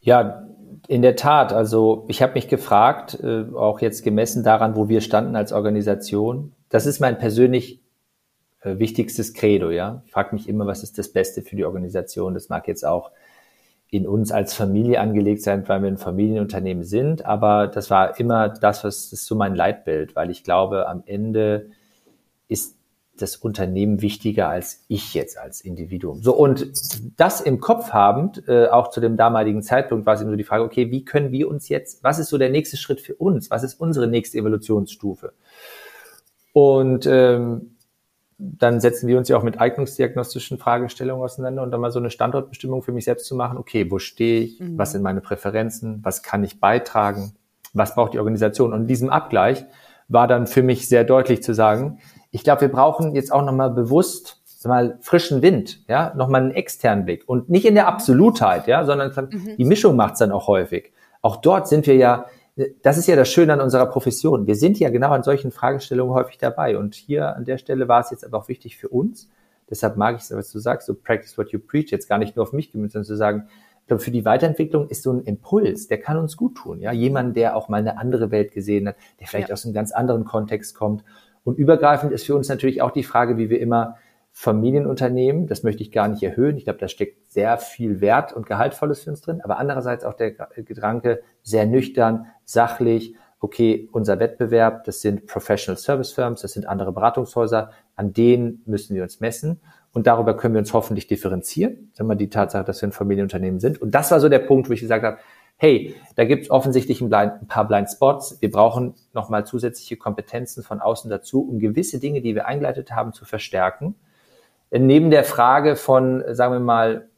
Ja, in der Tat. Also ich habe mich gefragt, äh, auch jetzt gemessen daran, wo wir standen als Organisation. Das ist mein persönlich äh, wichtigstes Credo. Ja, ich frage mich immer, was ist das Beste für die Organisation. Das mag jetzt auch in uns als Familie angelegt sein, weil wir ein Familienunternehmen sind. Aber das war immer das, was das ist so mein Leitbild, weil ich glaube, am Ende ist das Unternehmen wichtiger als ich jetzt als Individuum. So und das im Kopf habend, äh, auch zu dem damaligen Zeitpunkt war es eben so die Frage, okay, wie können wir uns jetzt, was ist so der nächste Schritt für uns? Was ist unsere nächste Evolutionsstufe? Und ähm, dann setzen wir uns ja auch mit eignungsdiagnostischen Fragestellungen auseinander und dann mal so eine Standortbestimmung für mich selbst zu machen. Okay, wo stehe ich? Mhm. Was sind meine Präferenzen? Was kann ich beitragen? Was braucht die Organisation? Und in diesem Abgleich war dann für mich sehr deutlich zu sagen, ich glaube, wir brauchen jetzt auch nochmal bewusst mal frischen Wind, ja, nochmal einen externen Blick und nicht in der Absolutheit, ja, sondern mhm. die Mischung macht's dann auch häufig. Auch dort sind wir ja, das ist ja das Schöne an unserer Profession. Wir sind ja genau an solchen Fragestellungen häufig dabei. Und hier an der Stelle war es jetzt aber auch wichtig für uns. Deshalb mag ich es, was du sagst, so practice what you preach, jetzt gar nicht nur auf mich gemünzt, sondern zu sagen, ich glaube, für die Weiterentwicklung ist so ein Impuls, der kann uns gut tun. Ja, jemand, der auch mal eine andere Welt gesehen hat, der vielleicht ja. aus einem ganz anderen Kontext kommt und übergreifend ist für uns natürlich auch die Frage, wie wir immer Familienunternehmen, das möchte ich gar nicht erhöhen. Ich glaube, da steckt sehr viel Wert und Gehaltvolles für uns drin. Aber andererseits auch der Gedanke sehr nüchtern, sachlich. Okay, unser Wettbewerb, das sind Professional Service Firms, das sind andere Beratungshäuser, an denen müssen wir uns messen. Und darüber können wir uns hoffentlich differenzieren. Sagen wir die Tatsache, dass wir ein Familienunternehmen sind. Und das war so der Punkt, wo ich gesagt habe, hey, da gibt es offensichtlich ein, blind, ein, paar Blind Spots. Wir brauchen nochmal zusätzliche Kompetenzen von außen dazu, um gewisse Dinge, die wir eingeleitet haben, zu verstärken. Neben der Frage von, sagen wir mal,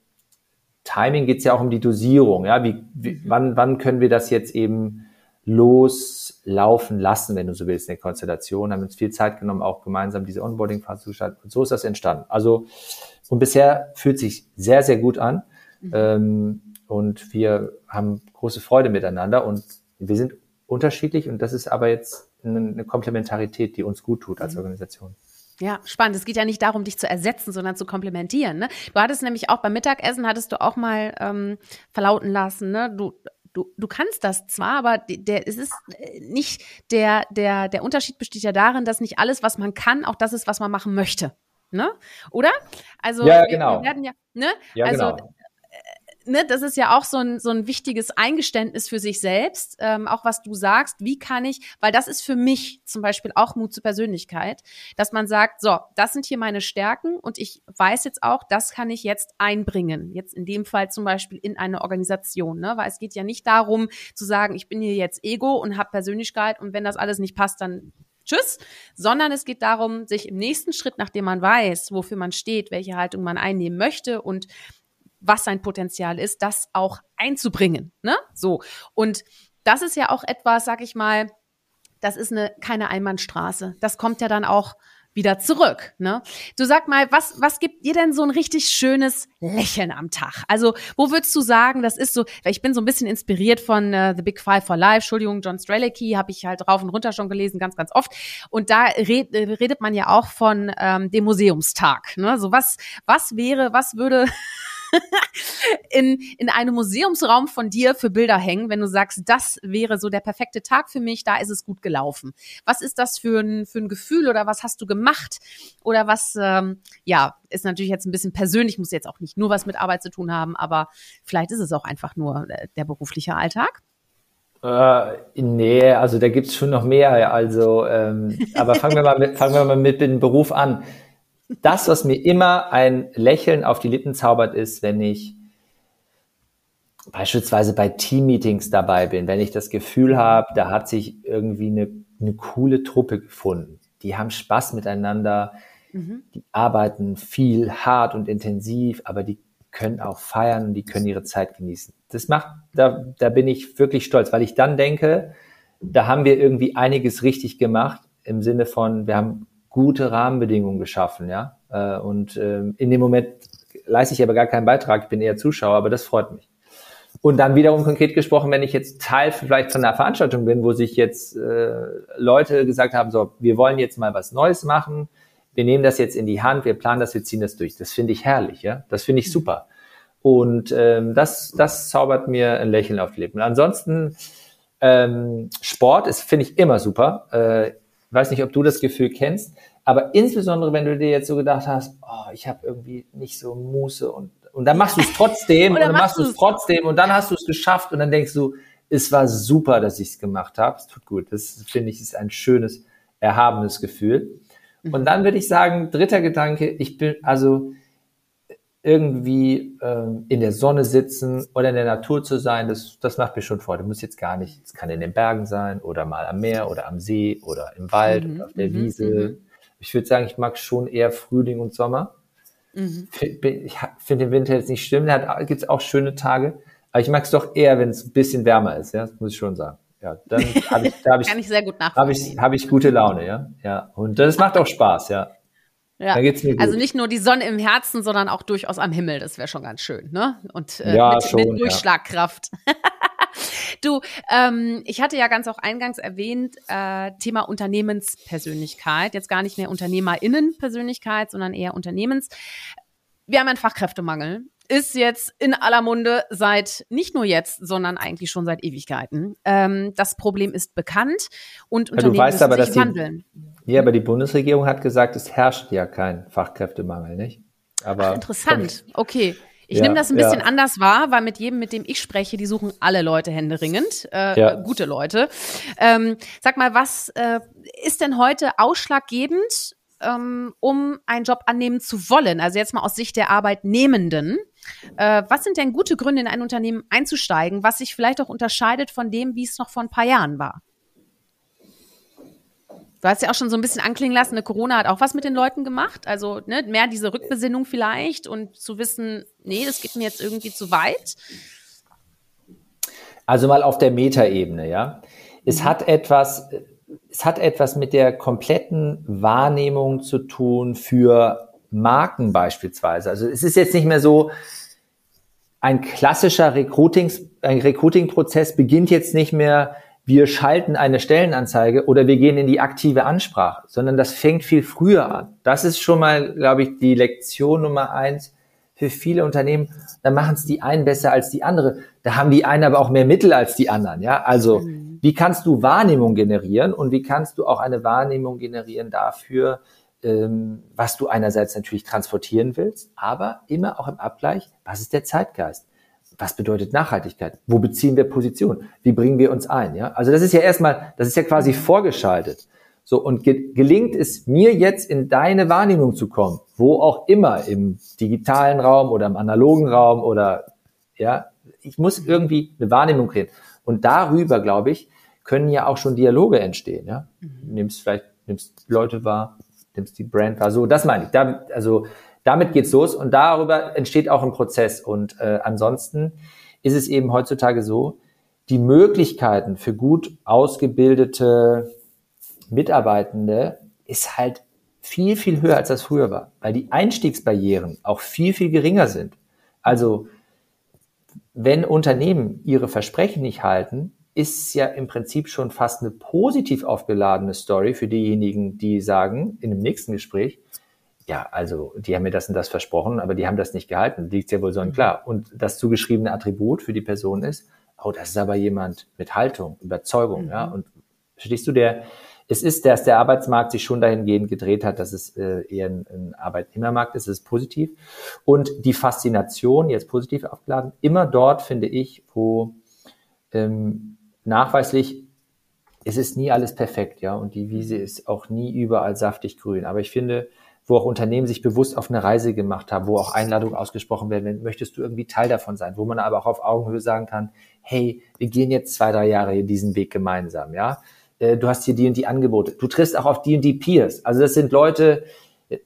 Timing geht es ja auch um die Dosierung. Ja, wie, wie, wann, wann können wir das jetzt eben loslaufen lassen, wenn du so willst, in der Konstellation. Haben uns viel Zeit genommen, auch gemeinsam diese Onboarding-Phase zu gestalten. Und so ist das entstanden. Also, und bisher fühlt sich sehr, sehr gut an. Mhm. Ähm, und wir haben große Freude miteinander und wir sind unterschiedlich und das ist aber jetzt eine Komplementarität, die uns gut tut als mhm. Organisation. Ja, spannend. Es geht ja nicht darum, dich zu ersetzen, sondern zu komplementieren. Ne? Du hattest nämlich auch beim Mittagessen, hattest du auch mal ähm, verlauten lassen, ne? du, du, du kannst das zwar, aber der, es ist äh, nicht, der, der, der Unterschied besteht ja darin, dass nicht alles, was man kann, auch das ist, was man machen möchte. Ne? Oder? Also ja, genau. wir werden ja, ne? Ja, also genau ne, das ist ja auch so ein, so ein wichtiges Eingeständnis für sich selbst, ähm, auch was du sagst, wie kann ich, weil das ist für mich zum Beispiel auch Mut zur Persönlichkeit, dass man sagt, so, das sind hier meine Stärken und ich weiß jetzt auch, das kann ich jetzt einbringen. Jetzt in dem Fall zum Beispiel in eine Organisation, ne? weil es geht ja nicht darum zu sagen, ich bin hier jetzt Ego und habe Persönlichkeit und wenn das alles nicht passt, dann Tschüss, sondern es geht darum, sich im nächsten Schritt, nachdem man weiß, wofür man steht, welche Haltung man einnehmen möchte und was sein Potenzial ist, das auch einzubringen. Ne? So. Und das ist ja auch etwas, sag ich mal, das ist eine keine Einbahnstraße. Das kommt ja dann auch wieder zurück. Ne? Du sag mal, was, was gibt dir denn so ein richtig schönes Lächeln am Tag? Also, wo würdest du sagen, das ist so, weil ich bin so ein bisschen inspiriert von uh, The Big Five for Life, Entschuldigung, John Strelicky, habe ich halt rauf und runter schon gelesen, ganz, ganz oft. Und da red, redet man ja auch von ähm, dem Museumstag. Ne? So was, was wäre, was würde in, in einem Museumsraum von dir für Bilder hängen, wenn du sagst, das wäre so der perfekte Tag für mich, da ist es gut gelaufen. Was ist das für ein, für ein Gefühl oder was hast du gemacht? Oder was, ähm, ja, ist natürlich jetzt ein bisschen persönlich, muss jetzt auch nicht nur was mit Arbeit zu tun haben, aber vielleicht ist es auch einfach nur äh, der berufliche Alltag. Äh, nee, also da gibt's schon noch mehr. Also, ähm, aber fangen wir mal mit, fangen wir mal mit dem Beruf an das, was mir immer ein Lächeln auf die Lippen zaubert, ist, wenn ich beispielsweise bei Teammeetings dabei bin, wenn ich das Gefühl habe, da hat sich irgendwie eine, eine coole Truppe gefunden. Die haben Spaß miteinander, mhm. die arbeiten viel hart und intensiv, aber die können auch feiern und die können ihre Zeit genießen. Das macht, da, da bin ich wirklich stolz, weil ich dann denke, da haben wir irgendwie einiges richtig gemacht im Sinne von, wir haben gute Rahmenbedingungen geschaffen, ja. Äh, und ähm, in dem Moment leiste ich aber gar keinen Beitrag, ich bin eher Zuschauer, aber das freut mich. Und dann wiederum konkret gesprochen, wenn ich jetzt Teil vielleicht von einer Veranstaltung bin, wo sich jetzt äh, Leute gesagt haben, so, wir wollen jetzt mal was Neues machen, wir nehmen das jetzt in die Hand, wir planen das, wir ziehen das durch. Das finde ich herrlich, ja. Das finde ich super. Und ähm, das, das zaubert mir ein Lächeln auf die Lippen. Ansonsten ähm, Sport ist, finde ich, immer super. Äh, weiß nicht, ob du das Gefühl kennst, aber insbesondere, wenn du dir jetzt so gedacht hast, oh, ich habe irgendwie nicht so Muße und, und dann machst du es trotzdem und dann machst du es trotzdem und dann hast du es geschafft und dann denkst du, es war super, dass ich es gemacht habe. Es tut gut. Das finde ich ist ein schönes, erhabenes Gefühl. Und mhm. dann würde ich sagen, dritter Gedanke, ich bin also irgendwie ähm, in der Sonne sitzen oder in der Natur zu sein, das, das macht mir schon Freude. Muss jetzt gar nicht, es kann in den Bergen sein oder mal am Meer oder am See oder im Wald mhm, oder auf der mhm, Wiese. Mhm. Ich würde sagen, ich mag schon eher Frühling und Sommer. Mhm. Ich finde den Winter jetzt nicht schlimm, da gibt es auch schöne Tage, aber ich mag es doch eher, wenn es ein bisschen wärmer ist, ja, das muss ich schon sagen. Ja, dann habe ich, da hab ich, Kann ich sehr gut nachvollziehen. Habe ich, hab ich gute Laune, ja, ja. Und das macht auch Spaß, ja. Ja. Also nicht nur die Sonne im Herzen, sondern auch durchaus am Himmel. Das wäre schon ganz schön, ne? Und äh, ja, mit, schon, mit Durchschlagkraft. Ja. du, ähm, ich hatte ja ganz auch eingangs erwähnt, äh, Thema Unternehmenspersönlichkeit. Jetzt gar nicht mehr UnternehmerInnenpersönlichkeit, sondern eher Unternehmens. Wir haben einen Fachkräftemangel ist jetzt in aller Munde seit nicht nur jetzt, sondern eigentlich schon seit Ewigkeiten. Ähm, das Problem ist bekannt und ja, Unternehmen weißt müssen aber, sich wandeln. Die, ja, aber die Bundesregierung hat gesagt, es herrscht ja kein Fachkräftemangel, nicht? Aber Ach, interessant. Okay. Ich ja, nehme das ein bisschen ja. anders wahr, weil mit jedem, mit dem ich spreche, die suchen alle Leute händeringend, äh, ja. gute Leute. Ähm, sag mal, was äh, ist denn heute ausschlaggebend, ähm, um einen Job annehmen zu wollen? Also jetzt mal aus Sicht der Arbeitnehmenden. Äh, was sind denn gute Gründe, in ein Unternehmen einzusteigen, was sich vielleicht auch unterscheidet von dem, wie es noch vor ein paar Jahren war? Du hast ja auch schon so ein bisschen anklingen lassen, eine Corona hat auch was mit den Leuten gemacht. Also ne, mehr diese Rückbesinnung vielleicht und zu wissen, nee, das geht mir jetzt irgendwie zu weit. Also mal auf der Metaebene, ja. Es mhm. hat etwas, es hat etwas mit der kompletten Wahrnehmung zu tun für Marken beispielsweise. Also es ist jetzt nicht mehr so, ein klassischer Recruiting, ein Recruiting-Prozess beginnt jetzt nicht mehr wir schalten eine Stellenanzeige oder wir gehen in die aktive Ansprache, sondern das fängt viel früher an. Das ist schon mal, glaube ich, die Lektion Nummer eins für viele Unternehmen. Da machen es die einen besser als die andere. Da haben die einen aber auch mehr Mittel als die anderen. Ja, also mhm. wie kannst du Wahrnehmung generieren und wie kannst du auch eine Wahrnehmung generieren dafür, ähm, was du einerseits natürlich transportieren willst, aber immer auch im Abgleich, was ist der Zeitgeist? Was bedeutet Nachhaltigkeit? Wo beziehen wir Position? Wie bringen wir uns ein? Ja, also das ist ja erstmal, das ist ja quasi vorgeschaltet. So und ge gelingt es mir jetzt in deine Wahrnehmung zu kommen, wo auch immer im digitalen Raum oder im analogen Raum oder ja, ich muss irgendwie eine Wahrnehmung kriegen. Und darüber, glaube ich, können ja auch schon Dialoge entstehen. Ja, mhm. nimmst vielleicht nimmst Leute wahr, nimmst die Brand wahr. So, das meine ich. Da, also damit geht's los und darüber entsteht auch ein Prozess. Und äh, ansonsten ist es eben heutzutage so, die Möglichkeiten für gut ausgebildete Mitarbeitende ist halt viel, viel höher, als das früher war, weil die Einstiegsbarrieren auch viel, viel geringer sind. Also wenn Unternehmen ihre Versprechen nicht halten, ist ja im Prinzip schon fast eine positiv aufgeladene Story für diejenigen, die sagen in dem nächsten Gespräch, ja, also die haben mir das und das versprochen, aber die haben das nicht gehalten. Liegt ja wohl so mhm. klar. Und das zugeschriebene Attribut für die Person ist, oh, das ist aber jemand mit Haltung, Überzeugung, mhm. ja. Und verstehst du, der, es ist, dass der Arbeitsmarkt sich schon dahingehend gedreht hat, dass es äh, eher ein, ein Arbeitnehmermarkt ist, das ist positiv. Und die Faszination, jetzt positiv aufgeladen, immer dort finde ich, wo ähm, nachweislich es ist nie alles perfekt, ja, und die Wiese ist auch nie überall saftig grün. Aber ich finde, wo auch Unternehmen sich bewusst auf eine Reise gemacht haben, wo auch Einladungen ausgesprochen werden, möchtest du irgendwie Teil davon sein, wo man aber auch auf Augenhöhe sagen kann, hey, wir gehen jetzt zwei, drei Jahre diesen Weg gemeinsam, ja. Äh, du hast hier die und die Angebote. Du triffst auch auf die und die Peers. Also das sind Leute,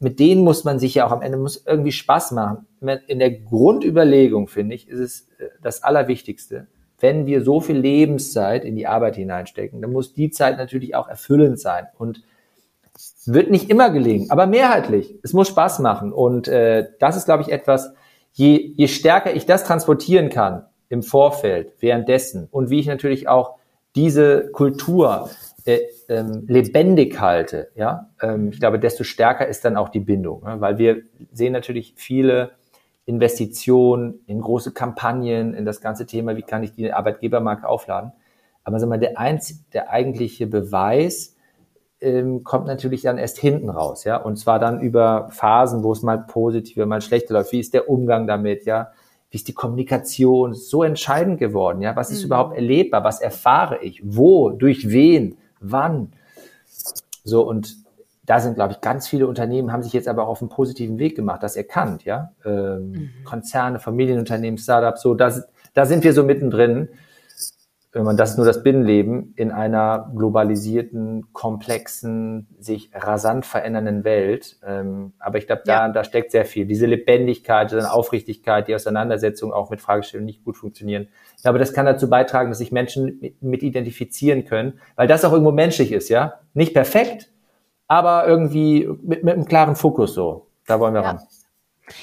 mit denen muss man sich ja auch am Ende muss irgendwie Spaß machen. In der Grundüberlegung, finde ich, ist es äh, das Allerwichtigste. Wenn wir so viel Lebenszeit in die Arbeit hineinstecken, dann muss die Zeit natürlich auch erfüllend sein. Und wird nicht immer gelingen, aber mehrheitlich. Es muss Spaß machen. Und äh, das ist, glaube ich, etwas, je, je stärker ich das transportieren kann im Vorfeld, währenddessen und wie ich natürlich auch diese Kultur äh, ähm, lebendig halte, ja, ähm, ich glaube, desto stärker ist dann auch die Bindung, ne? weil wir sehen natürlich viele Investitionen in große Kampagnen, in das ganze Thema, wie kann ich die Arbeitgebermarke aufladen. Aber sag mal, der, einz, der eigentliche Beweis, ähm, kommt natürlich dann erst hinten raus, ja. Und zwar dann über Phasen, wo es mal positiv, mal schlechter läuft. Wie ist der Umgang damit, ja? Wie ist die Kommunikation? So entscheidend geworden, ja. Was ist mhm. überhaupt erlebbar? Was erfahre ich? Wo? Durch wen? Wann? So, und da sind, glaube ich, ganz viele Unternehmen haben sich jetzt aber auch auf einen positiven Weg gemacht, das erkannt, ja. Ähm, mhm. Konzerne, Familienunternehmen, Startups, so, das, da sind wir so mittendrin man das nur das Binnenleben in einer globalisierten, komplexen, sich rasant verändernden Welt. Ähm, aber ich glaube, da, ja. da steckt sehr viel. Diese Lebendigkeit, diese Aufrichtigkeit, die Auseinandersetzung auch mit Fragestellungen nicht gut funktionieren. Ich glaube, das kann dazu beitragen, dass sich Menschen mit, mit identifizieren können, weil das auch irgendwo menschlich ist, ja. Nicht perfekt, aber irgendwie mit, mit einem klaren Fokus so. Da wollen wir ja. ran.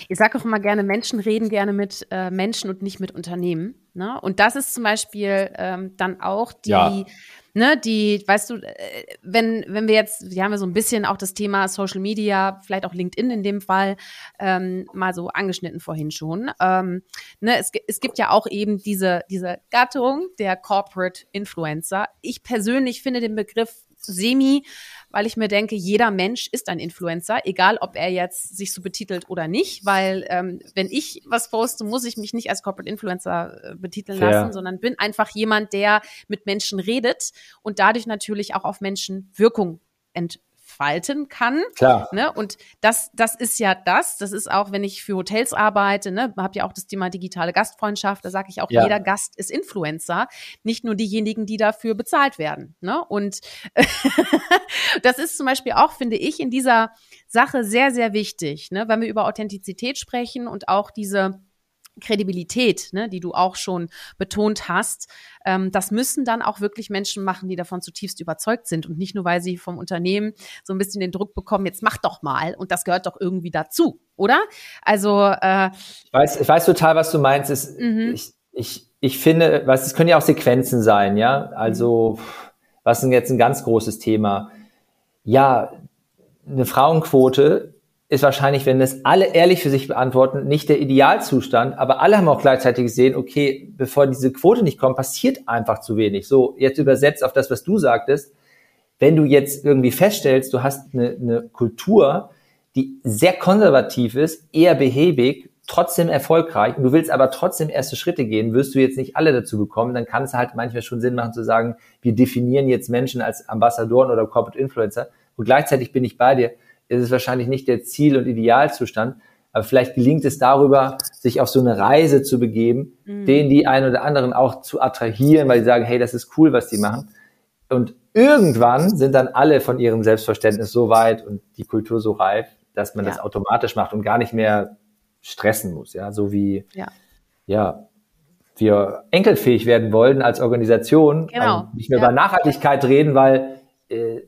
Ich sage auch immer gerne, Menschen reden gerne mit äh, Menschen und nicht mit Unternehmen. Ne? Und das ist zum Beispiel ähm, dann auch die, ja. ne, die, weißt du, äh, wenn, wenn wir jetzt, wir haben ja so ein bisschen auch das Thema Social Media, vielleicht auch LinkedIn in dem Fall, ähm, mal so angeschnitten vorhin schon. Ähm, ne, es, es gibt ja auch eben diese, diese Gattung der Corporate Influencer. Ich persönlich finde den Begriff semi weil ich mir denke, jeder Mensch ist ein Influencer, egal ob er jetzt sich so betitelt oder nicht, weil ähm, wenn ich was poste, muss ich mich nicht als Corporate Influencer äh, betiteln Fair. lassen, sondern bin einfach jemand, der mit Menschen redet und dadurch natürlich auch auf Menschen Wirkung ent entfalten kann. Klar. Ne? Und das, das ist ja das. Das ist auch, wenn ich für Hotels arbeite, ne, habt ja auch das Thema digitale Gastfreundschaft. Da sage ich auch, ja. jeder Gast ist Influencer, nicht nur diejenigen, die dafür bezahlt werden. Ne? Und das ist zum Beispiel auch, finde ich, in dieser Sache sehr, sehr wichtig, ne? wenn wir über Authentizität sprechen und auch diese Kredibilität, ne, die du auch schon betont hast, ähm, das müssen dann auch wirklich Menschen machen, die davon zutiefst überzeugt sind und nicht nur, weil sie vom Unternehmen so ein bisschen den Druck bekommen, jetzt mach doch mal und das gehört doch irgendwie dazu, oder? Also äh, ich weiß, ich weiß total, was du meinst. Es, mhm. ich, ich ich finde, was, es können ja auch Sequenzen sein, ja. Also, was ist jetzt ein ganz großes Thema? Ja, eine Frauenquote ist wahrscheinlich, wenn es alle ehrlich für sich beantworten, nicht der Idealzustand, aber alle haben auch gleichzeitig gesehen, okay, bevor diese Quote nicht kommt, passiert einfach zu wenig. So, jetzt übersetzt auf das, was du sagtest. Wenn du jetzt irgendwie feststellst, du hast eine, eine Kultur, die sehr konservativ ist, eher behäbig, trotzdem erfolgreich und du willst aber trotzdem erste Schritte gehen, wirst du jetzt nicht alle dazu bekommen, dann kann es halt manchmal schon Sinn machen zu sagen, wir definieren jetzt Menschen als Ambassadoren oder Corporate Influencer und gleichzeitig bin ich bei dir, ist es wahrscheinlich nicht der Ziel- und Idealzustand, aber vielleicht gelingt es darüber, sich auf so eine Reise zu begeben, mhm. den die einen oder anderen auch zu attrahieren, weil sie sagen, hey, das ist cool, was die machen. Und irgendwann sind dann alle von ihrem Selbstverständnis so weit und die Kultur so reif, dass man ja. das automatisch macht und gar nicht mehr stressen muss, ja, so wie, ja, ja wir enkelfähig werden wollen als Organisation, genau. nicht mehr ja. über Nachhaltigkeit reden, weil äh,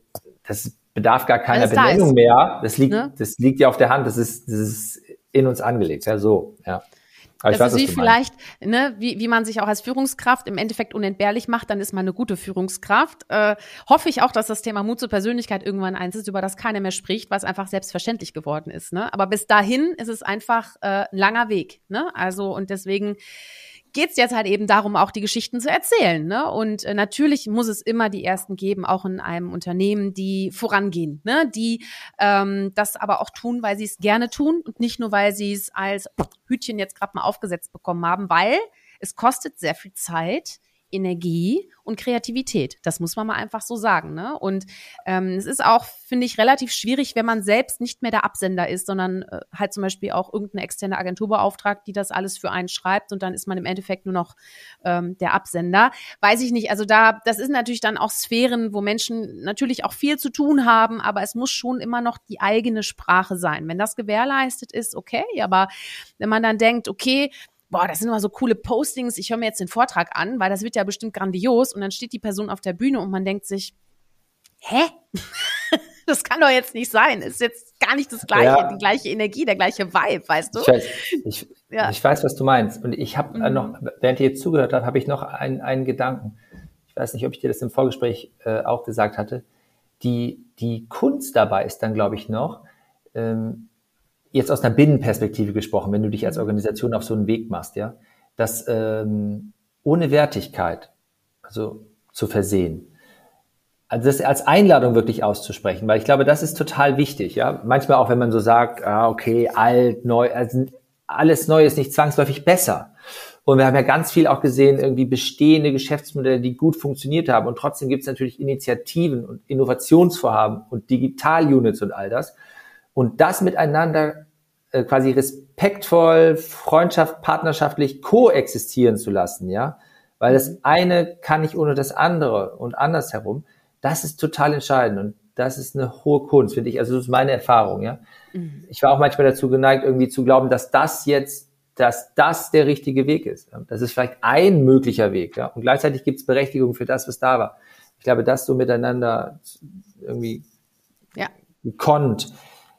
das bedarf gar keiner Benennung mehr. Das liegt, ne? das liegt ja auf der Hand. Das ist, das ist in uns angelegt. Ja, so, ja. Aber das weiß, ist wie vielleicht, ne, wie, wie man sich auch als Führungskraft im Endeffekt unentbehrlich macht, dann ist man eine gute Führungskraft. Äh, hoffe ich auch, dass das Thema Mut zur Persönlichkeit irgendwann eins ist, über das keiner mehr spricht, was einfach selbstverständlich geworden ist. Ne? Aber bis dahin ist es einfach äh, ein langer Weg. Ne? Also und deswegen geht es jetzt halt eben darum, auch die Geschichten zu erzählen. Ne? Und äh, natürlich muss es immer die ersten geben, auch in einem Unternehmen, die vorangehen, ne? die ähm, das aber auch tun, weil sie es gerne tun und nicht nur, weil sie es als Hütchen jetzt gerade mal aufgesetzt bekommen haben, weil es kostet sehr viel Zeit, Energie und Kreativität. Das muss man mal einfach so sagen. Ne? Und ähm, es ist auch, finde ich, relativ schwierig, wenn man selbst nicht mehr der Absender ist, sondern äh, halt zum Beispiel auch irgendeine externe Agentur beauftragt, die das alles für einen schreibt und dann ist man im Endeffekt nur noch ähm, der Absender. Weiß ich nicht. Also da, das ist natürlich dann auch Sphären, wo Menschen natürlich auch viel zu tun haben, aber es muss schon immer noch die eigene Sprache sein. Wenn das gewährleistet ist, okay, aber wenn man dann denkt, okay, boah, das sind immer so coole Postings, ich höre mir jetzt den Vortrag an, weil das wird ja bestimmt grandios und dann steht die Person auf der Bühne und man denkt sich, hä? das kann doch jetzt nicht sein. Ist jetzt gar nicht das gleiche, ja. die gleiche Energie, der gleiche Vibe, weißt du? Ich weiß, ich, ja. ich weiß was du meinst. Und ich habe äh, mhm. noch, während ihr jetzt zugehört habt, habe ich noch einen, einen Gedanken. Ich weiß nicht, ob ich dir das im Vorgespräch äh, auch gesagt hatte. Die, die Kunst dabei ist dann, glaube ich, noch, ähm, jetzt aus einer Binnenperspektive gesprochen, wenn du dich als Organisation auf so einen Weg machst, ja, das ähm, ohne Wertigkeit, also zu versehen. Also das als Einladung wirklich auszusprechen, weil ich glaube, das ist total wichtig, ja. Manchmal auch, wenn man so sagt, ah, okay, alt, neu, also alles neu ist nicht zwangsläufig besser. Und wir haben ja ganz viel auch gesehen, irgendwie bestehende Geschäftsmodelle, die gut funktioniert haben. Und trotzdem gibt es natürlich Initiativen und Innovationsvorhaben und Digital-Units und all das. Und das miteinander äh, quasi respektvoll, freundschaft, partnerschaftlich koexistieren zu lassen, ja. Weil das mhm. eine kann nicht ohne das andere und andersherum. Das ist total entscheidend und das ist eine hohe Kunst, finde ich. Also das ist meine Erfahrung, ja. Mhm. Ich war auch manchmal dazu geneigt, irgendwie zu glauben, dass das jetzt, dass das der richtige Weg ist. Das ist vielleicht ein möglicher Weg, ja. Und gleichzeitig gibt es Berechtigung für das, was da war. Ich glaube, das so miteinander irgendwie ja. gekonnt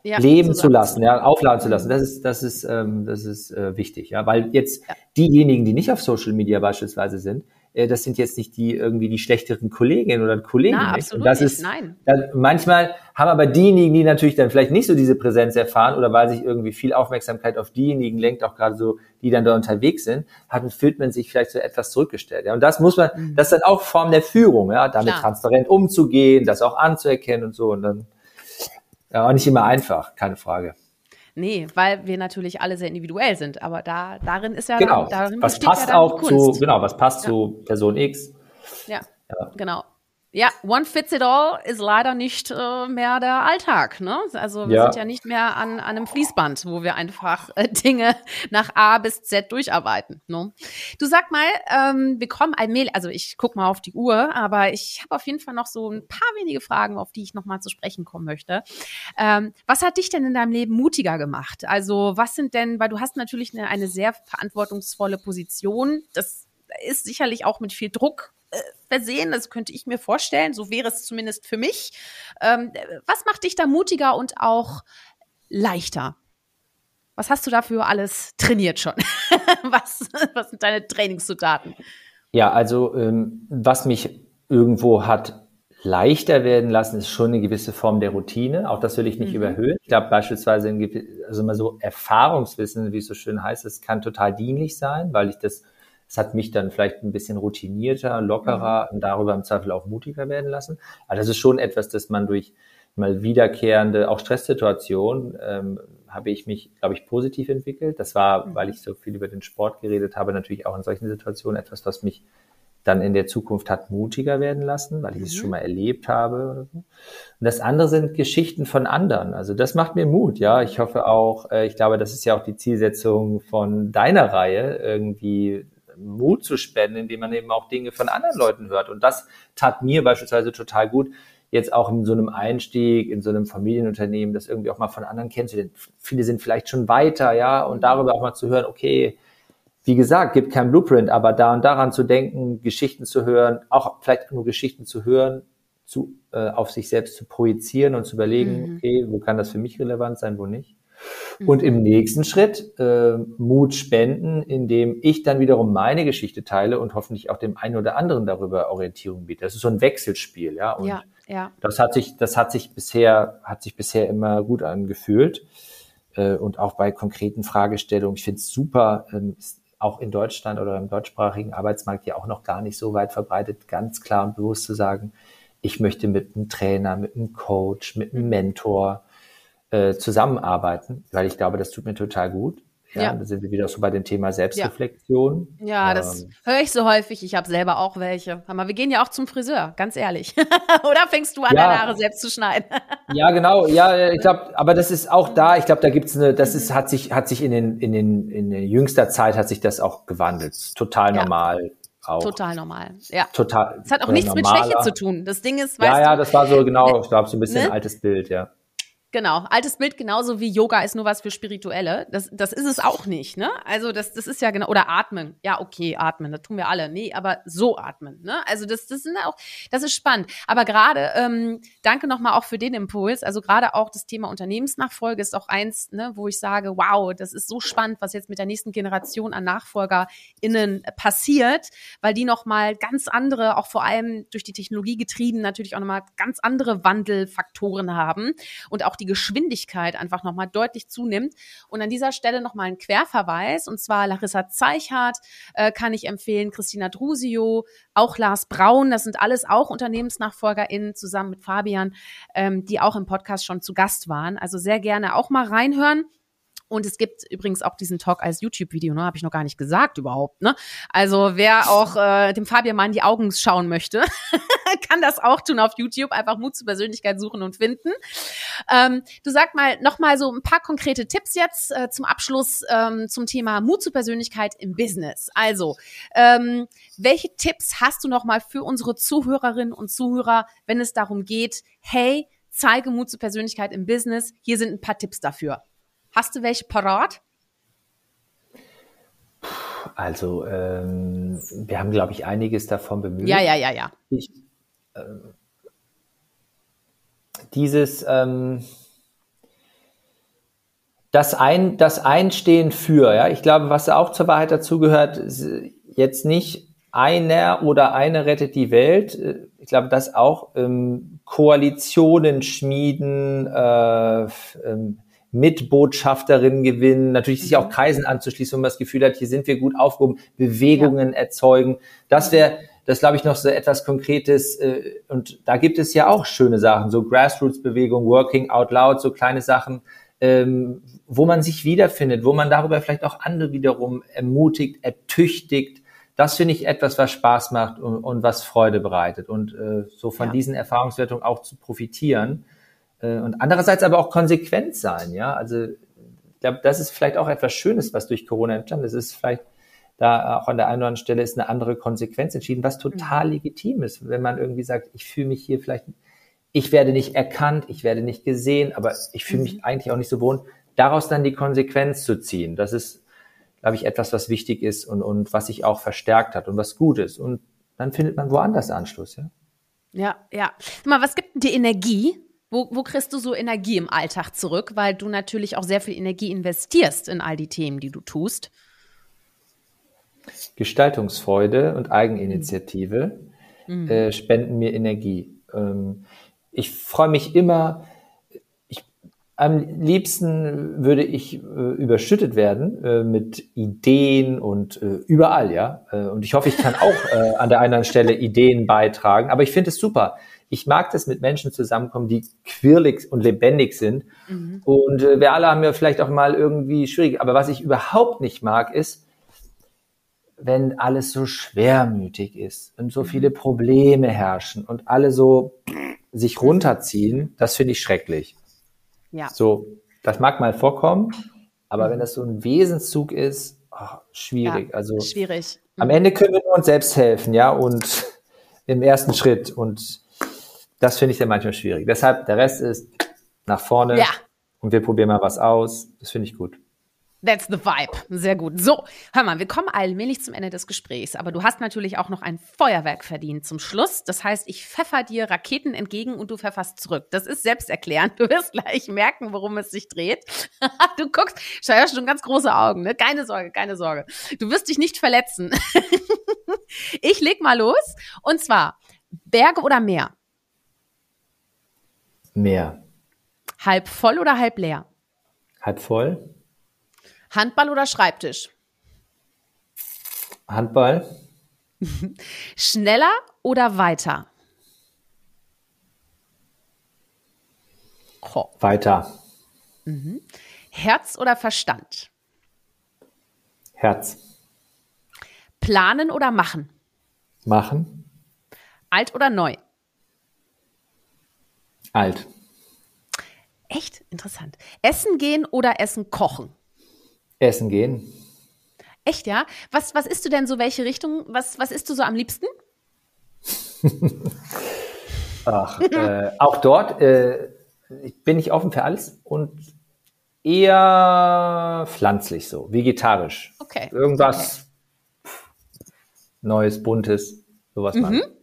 ja, leben zu lassen, ja, aufladen zu lassen. Das ist, das ist, ähm, das ist äh, wichtig, ja, weil jetzt ja. diejenigen, die nicht auf Social Media beispielsweise sind, äh, das sind jetzt nicht die irgendwie die schlechteren Kolleginnen oder Kollegen. Na, absolut das nicht, ist, nein. Das, manchmal haben aber diejenigen, die natürlich dann vielleicht nicht so diese Präsenz erfahren oder weil sich irgendwie viel Aufmerksamkeit auf diejenigen lenkt, auch gerade so, die dann da unterwegs sind, hat, fühlt man sich vielleicht so etwas zurückgestellt. Ja, und das muss man, mhm. das ist dann auch Form der Führung, ja, damit Klar. transparent umzugehen, das auch anzuerkennen und so und dann ja, auch nicht immer einfach, keine Frage. Nee, weil wir natürlich alle sehr individuell sind, aber da, darin ist ja genau. darin was passt ja auch zu, genau, was passt ja. zu Person X. Ja, ja, genau. Ja, One Fits It All ist leider nicht äh, mehr der Alltag. Ne? Also wir ja. sind ja nicht mehr an, an einem Fließband, wo wir einfach äh, Dinge nach A bis Z durcharbeiten. Ne? Du sag mal, ähm, wir kommen allmählich, also ich guck mal auf die Uhr, aber ich habe auf jeden Fall noch so ein paar wenige Fragen, auf die ich nochmal zu sprechen kommen möchte. Ähm, was hat dich denn in deinem Leben mutiger gemacht? Also was sind denn, weil du hast natürlich eine, eine sehr verantwortungsvolle Position, das ist sicherlich auch mit viel Druck äh, versehen. Das könnte ich mir vorstellen. So wäre es zumindest für mich. Ähm, was macht dich da mutiger und auch leichter? Was hast du dafür alles trainiert schon? was, was sind deine Trainingszutaten? Ja, also ähm, was mich irgendwo hat leichter werden lassen, ist schon eine gewisse Form der Routine. Auch das will ich nicht mhm. überhöhen. Ich glaube beispielsweise, also mal so Erfahrungswissen, wie es so schön heißt, es kann total dienlich sein, weil ich das, es hat mich dann vielleicht ein bisschen routinierter, lockerer mhm. und darüber im Zweifel auch mutiger werden lassen. Aber das ist schon etwas, das man durch mal wiederkehrende, auch Stresssituationen, ähm, habe ich mich, glaube ich, positiv entwickelt. Das war, mhm. weil ich so viel über den Sport geredet habe, natürlich auch in solchen Situationen etwas, was mich dann in der Zukunft hat mutiger werden lassen, weil ich es mhm. schon mal erlebt habe. Und das andere sind Geschichten von anderen. Also das macht mir Mut, ja. Ich hoffe auch, äh, ich glaube, das ist ja auch die Zielsetzung von deiner Reihe, irgendwie Mut zu spenden, indem man eben auch Dinge von anderen Leuten hört. Und das tat mir beispielsweise total gut, jetzt auch in so einem Einstieg, in so einem Familienunternehmen, das irgendwie auch mal von anderen kennenzulernen. Viele sind vielleicht schon weiter, ja, und darüber auch mal zu hören, okay, wie gesagt, gibt kein Blueprint, aber da und daran zu denken, Geschichten zu hören, auch vielleicht nur Geschichten zu hören, zu, äh, auf sich selbst zu projizieren und zu überlegen, mhm. okay, wo kann das für mich relevant sein, wo nicht. Mhm. Und im nächsten Schritt äh, Mut spenden, indem ich dann wiederum meine Geschichte teile und hoffentlich auch dem einen oder anderen darüber Orientierung biete. Das ist so ein Wechselspiel, ja. Und ja, ja. das hat sich, das hat sich bisher, hat sich bisher immer gut angefühlt. Äh, und auch bei konkreten Fragestellungen. Ich finde es super, ähm, auch in Deutschland oder im deutschsprachigen Arbeitsmarkt ja auch noch gar nicht so weit verbreitet, ganz klar und bewusst zu sagen, ich möchte mit einem Trainer, mit einem Coach, mit einem Mentor äh, zusammenarbeiten, weil ich glaube, das tut mir total gut. Ja, ja. da sind wir wieder so bei dem Thema Selbstreflexion. Ja, ja das ähm, höre ich so häufig. Ich habe selber auch welche. Aber wir gehen ja auch zum Friseur, ganz ehrlich. Oder fängst du an, ja. deine Haare selbst zu schneiden? ja, genau. Ja, ich glaube, aber das ist auch da. Ich glaube, da gibt's eine. Das ist hat sich hat sich in den in den in der jüngster Zeit hat sich das auch gewandelt. Total normal. Auch. Total normal. Ja. Total. Es hat auch nichts normaler. mit Schwäche zu tun. Das Ding ist, weißt Ja, ja, das war so genau, ich glaube, so ein bisschen ne? ein altes Bild, ja. Genau, altes Bild genauso wie Yoga ist nur was für Spirituelle. Das, das ist es auch nicht, ne? Also das, das ist ja genau, oder atmen. Ja, okay, atmen, das tun wir alle. Nee, aber so atmen, ne? Also das, das sind auch, das ist spannend. Aber gerade, ähm, danke nochmal auch für den Impuls. Also gerade auch das Thema Unternehmensnachfolge ist auch eins, ne, wo ich sage, wow, das ist so spannend, was jetzt mit der nächsten Generation an NachfolgerInnen passiert, weil die nochmal ganz andere, auch vor allem durch die Technologie getrieben, natürlich auch nochmal ganz andere Wandelfaktoren haben und auch die Geschwindigkeit einfach nochmal deutlich zunimmt. Und an dieser Stelle nochmal ein Querverweis, und zwar Larissa Zeichhardt äh, kann ich empfehlen, Christina Drusio, auch Lars Braun, das sind alles auch UnternehmensnachfolgerInnen zusammen mit Fabian, ähm, die auch im Podcast schon zu Gast waren. Also sehr gerne auch mal reinhören. Und es gibt übrigens auch diesen Talk als YouTube-Video, ne? Habe ich noch gar nicht gesagt überhaupt. Ne? Also wer auch äh, dem Fabian mal in die Augen schauen möchte, kann das auch tun auf YouTube. Einfach Mut zur Persönlichkeit suchen und finden. Ähm, du sag mal noch mal so ein paar konkrete Tipps jetzt äh, zum Abschluss ähm, zum Thema Mut zur Persönlichkeit im Business. Also ähm, welche Tipps hast du noch mal für unsere Zuhörerinnen und Zuhörer, wenn es darum geht, hey, zeige Mut zur Persönlichkeit im Business. Hier sind ein paar Tipps dafür. Hast du welche parat? Also, ähm, wir haben, glaube ich, einiges davon bemüht. Ja, ja, ja, ja. Ich, äh, dieses, ähm, das, Ein, das Einstehen für, ja, ich glaube, was auch zur Wahrheit dazugehört, jetzt nicht einer oder eine rettet die Welt. Ich glaube, dass auch ähm, Koalitionen schmieden, äh, ähm, Mitbotschafterinnen gewinnen, natürlich sich auch mhm. Kreisen anzuschließen, wenn man das Gefühl hat, hier sind wir gut aufgehoben, Bewegungen ja. erzeugen. Das wäre, das glaube ich, noch so etwas Konkretes. Äh, und da gibt es ja auch schöne Sachen, so Grassroots-Bewegung, Working Out Loud, so kleine Sachen, ähm, wo man sich wiederfindet, wo man darüber vielleicht auch andere wiederum ermutigt, ertüchtigt. Das finde ich etwas, was Spaß macht und, und was Freude bereitet. Und äh, so von ja. diesen Erfahrungswertungen auch zu profitieren. Äh, und andererseits aber auch konsequent sein, ja. Also ich glaube, das ist vielleicht auch etwas Schönes, was durch Corona entstanden ist. Es ist vielleicht da auch an der einen oder anderen Stelle ist eine andere Konsequenz entschieden, was total mhm. legitim ist, wenn man irgendwie sagt, ich fühle mich hier vielleicht, ich werde nicht erkannt, ich werde nicht gesehen, aber ich fühle mich mhm. eigentlich auch nicht so wohl. Daraus dann die Konsequenz zu ziehen, das ist, glaube ich, etwas, was wichtig ist und, und was sich auch verstärkt hat und was gut ist. Und dann findet man woanders Anschluss, ja. Ja, ja. Mal, was gibt denn die Energie, Wo, wo kriegst du so Energie im Alltag zurück, weil du natürlich auch sehr viel Energie investierst in all die Themen, die du tust? Gestaltungsfreude und Eigeninitiative mhm. äh, spenden mir Energie. Ähm, ich freue mich immer, ich, am liebsten würde ich äh, überschüttet werden äh, mit Ideen und äh, überall, ja. Äh, und ich hoffe, ich kann auch äh, an der einen Stelle Ideen beitragen. Aber ich finde es super. Ich mag das mit Menschen zusammenkommen, die quirlig und lebendig sind. Mhm. Und äh, wir alle haben ja vielleicht auch mal irgendwie schwierig. Aber was ich überhaupt nicht mag, ist, wenn alles so schwermütig ist und so mhm. viele Probleme herrschen und alle so sich runterziehen, das finde ich schrecklich. Ja. So, das mag mal vorkommen, aber mhm. wenn das so ein Wesenszug ist, oh, schwierig. Ja, also schwierig. Mhm. Am Ende können wir nur uns selbst helfen, ja, und im ersten Schritt und das finde ich dann manchmal schwierig. Deshalb der Rest ist nach vorne ja. und wir probieren mal was aus. Das finde ich gut. That's the vibe. Sehr gut. So, hör mal, wir kommen allmählich zum Ende des Gesprächs, aber du hast natürlich auch noch ein Feuerwerk verdient zum Schluss. Das heißt, ich pfeffer dir Raketen entgegen und du pfefferst zurück. Das ist selbsterklärend. Du wirst gleich merken, worum es sich dreht. du guckst, schau schon ganz große Augen, ne? Keine Sorge, keine Sorge. Du wirst dich nicht verletzen. ich leg mal los. Und zwar, Berge oder Meer? Meer. Halb voll oder halb leer? Halb voll. Handball oder Schreibtisch? Handball. Schneller oder weiter? Oh. Weiter. Mhm. Herz oder Verstand? Herz. Planen oder machen? Machen. Alt oder neu? Alt. Echt interessant. Essen gehen oder Essen kochen? Essen gehen. Echt, ja? Was, was isst du denn so? Welche Richtung? Was, was isst du so am liebsten? Ach, äh, auch dort äh, bin ich offen für alles und eher pflanzlich so, vegetarisch. Okay. Irgendwas okay. Neues, Buntes, sowas mhm. mal.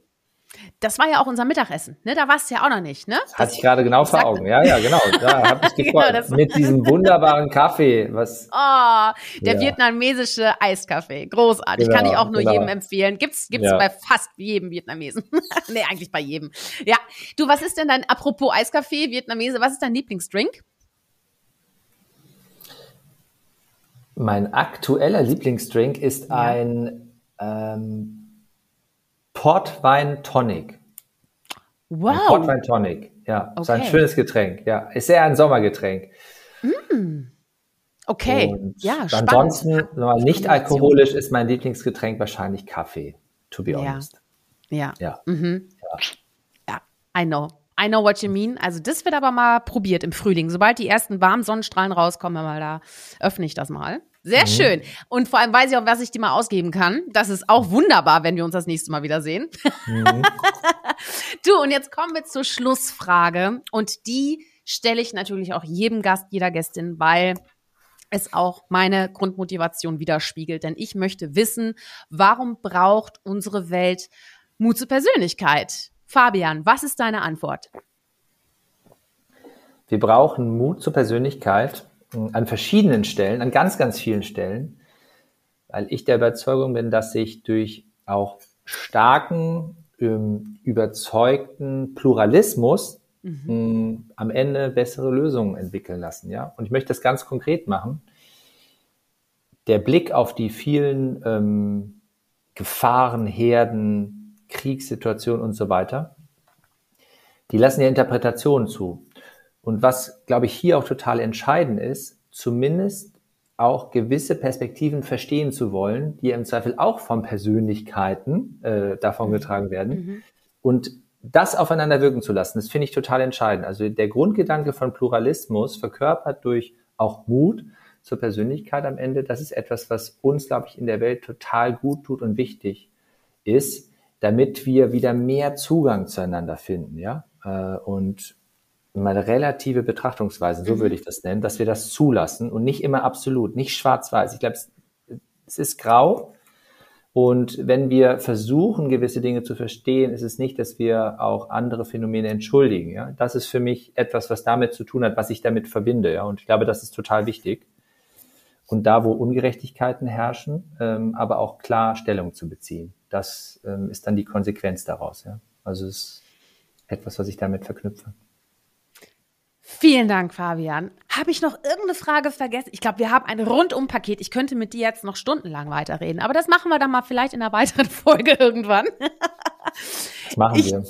Das war ja auch unser Mittagessen, ne? Da warst du ja auch noch nicht, ne? Das hatte ich gerade genau vor Augen. Ja, ja, genau. Da habe ich gefreut. genau, Mit diesem wunderbaren Kaffee. Was? Oh, der ja. vietnamesische Eiskaffee. Großartig. Genau, Kann ich auch nur genau. jedem empfehlen. Gibt's, gibt's ja. bei fast jedem Vietnamesen. nee, eigentlich bei jedem. Ja. Du, was ist denn dein, apropos Eiskaffee, Vietnamese, was ist dein Lieblingsdrink? Mein aktueller Lieblingsdrink ist ja. ein ähm, Portwein Tonic. Wow. Ein Portwein Tonic, ja. Okay. Ist ein schönes Getränk, ja. Ist eher ein Sommergetränk. Mm. Okay, Und ja, spannend. Ansonsten, nicht alkoholisch ist mein Lieblingsgetränk wahrscheinlich Kaffee, to be honest. Ja. Ja. Mhm. ja. ja. I know. I know what you mean. Also das wird aber mal probiert im Frühling. Sobald die ersten warmen Sonnenstrahlen rauskommen, mal da öffne ich das mal. Sehr mhm. schön. Und vor allem weiß ich auch, was ich dir mal ausgeben kann. Das ist auch wunderbar, wenn wir uns das nächste Mal wiedersehen. Mhm. du, und jetzt kommen wir zur Schlussfrage. Und die stelle ich natürlich auch jedem Gast, jeder Gästin, weil es auch meine Grundmotivation widerspiegelt. Denn ich möchte wissen, warum braucht unsere Welt Mut zur Persönlichkeit? Fabian, was ist deine Antwort? Wir brauchen Mut zur Persönlichkeit, an verschiedenen Stellen, an ganz, ganz vielen Stellen, weil ich der Überzeugung bin, dass sich durch auch starken, ähm, überzeugten Pluralismus mhm. Ähm, am Ende bessere Lösungen entwickeln lassen. Ja? Und ich möchte das ganz konkret machen. Der Blick auf die vielen ähm, Gefahren, Herden, Kriegssituationen und so weiter, die lassen ja Interpretationen zu. Und was, glaube ich, hier auch total entscheidend ist, zumindest auch gewisse Perspektiven verstehen zu wollen, die im Zweifel auch von Persönlichkeiten äh, davon mhm. getragen werden. Mhm. Und das aufeinander wirken zu lassen, das finde ich total entscheidend. Also der Grundgedanke von Pluralismus verkörpert durch auch Mut zur Persönlichkeit am Ende, das ist etwas, was uns, glaube ich, in der Welt total gut tut und wichtig ist, damit wir wieder mehr Zugang zueinander finden, ja. Äh, und meine relative Betrachtungsweise, so mhm. würde ich das nennen, dass wir das zulassen und nicht immer absolut, nicht schwarz-weiß. Ich glaube, es, es, ist grau Und wenn wir versuchen, gewisse Dinge zu verstehen, ist es nicht, dass wir auch andere Phänomene entschuldigen. Ja? Das ist für mich etwas, was damit zu tun hat, was ich damit verbinde. Ja? Und ich glaube, das ist total wichtig. Und da, wo Ungerechtigkeiten herrschen, ähm, aber auch klar Stellung zu beziehen. Das ähm, ist dann die Konsequenz daraus. Ja? Also es ist etwas, was ich damit verknüpfe. Vielen Dank, Fabian. Habe ich noch irgendeine Frage vergessen? Ich glaube, wir haben ein Rundum-Paket. Ich könnte mit dir jetzt noch stundenlang weiterreden, aber das machen wir dann mal vielleicht in einer weiteren Folge irgendwann. Das machen ich, wir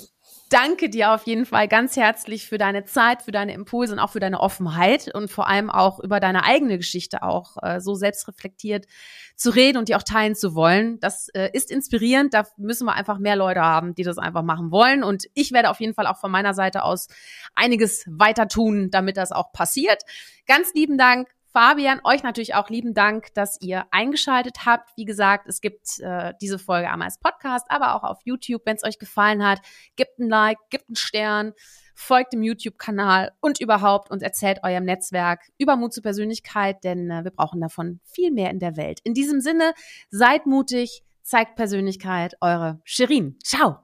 danke dir auf jeden Fall ganz herzlich für deine Zeit, für deine Impulse und auch für deine Offenheit und vor allem auch über deine eigene Geschichte auch äh, so selbstreflektiert zu reden und die auch teilen zu wollen. Das äh, ist inspirierend. Da müssen wir einfach mehr Leute haben, die das einfach machen wollen. Und ich werde auf jeden Fall auch von meiner Seite aus einiges weiter tun, damit das auch passiert. Ganz lieben Dank Fabian, euch natürlich auch lieben Dank, dass ihr eingeschaltet habt. Wie gesagt, es gibt äh, diese Folge einmal als Podcast, aber auch auf YouTube. Wenn es euch gefallen hat, gebt ein Like, gebt einen Stern, folgt dem YouTube-Kanal und überhaupt und erzählt eurem Netzwerk über Mut zur Persönlichkeit, denn äh, wir brauchen davon viel mehr in der Welt. In diesem Sinne, seid mutig, zeigt Persönlichkeit, eure Shirin. Ciao!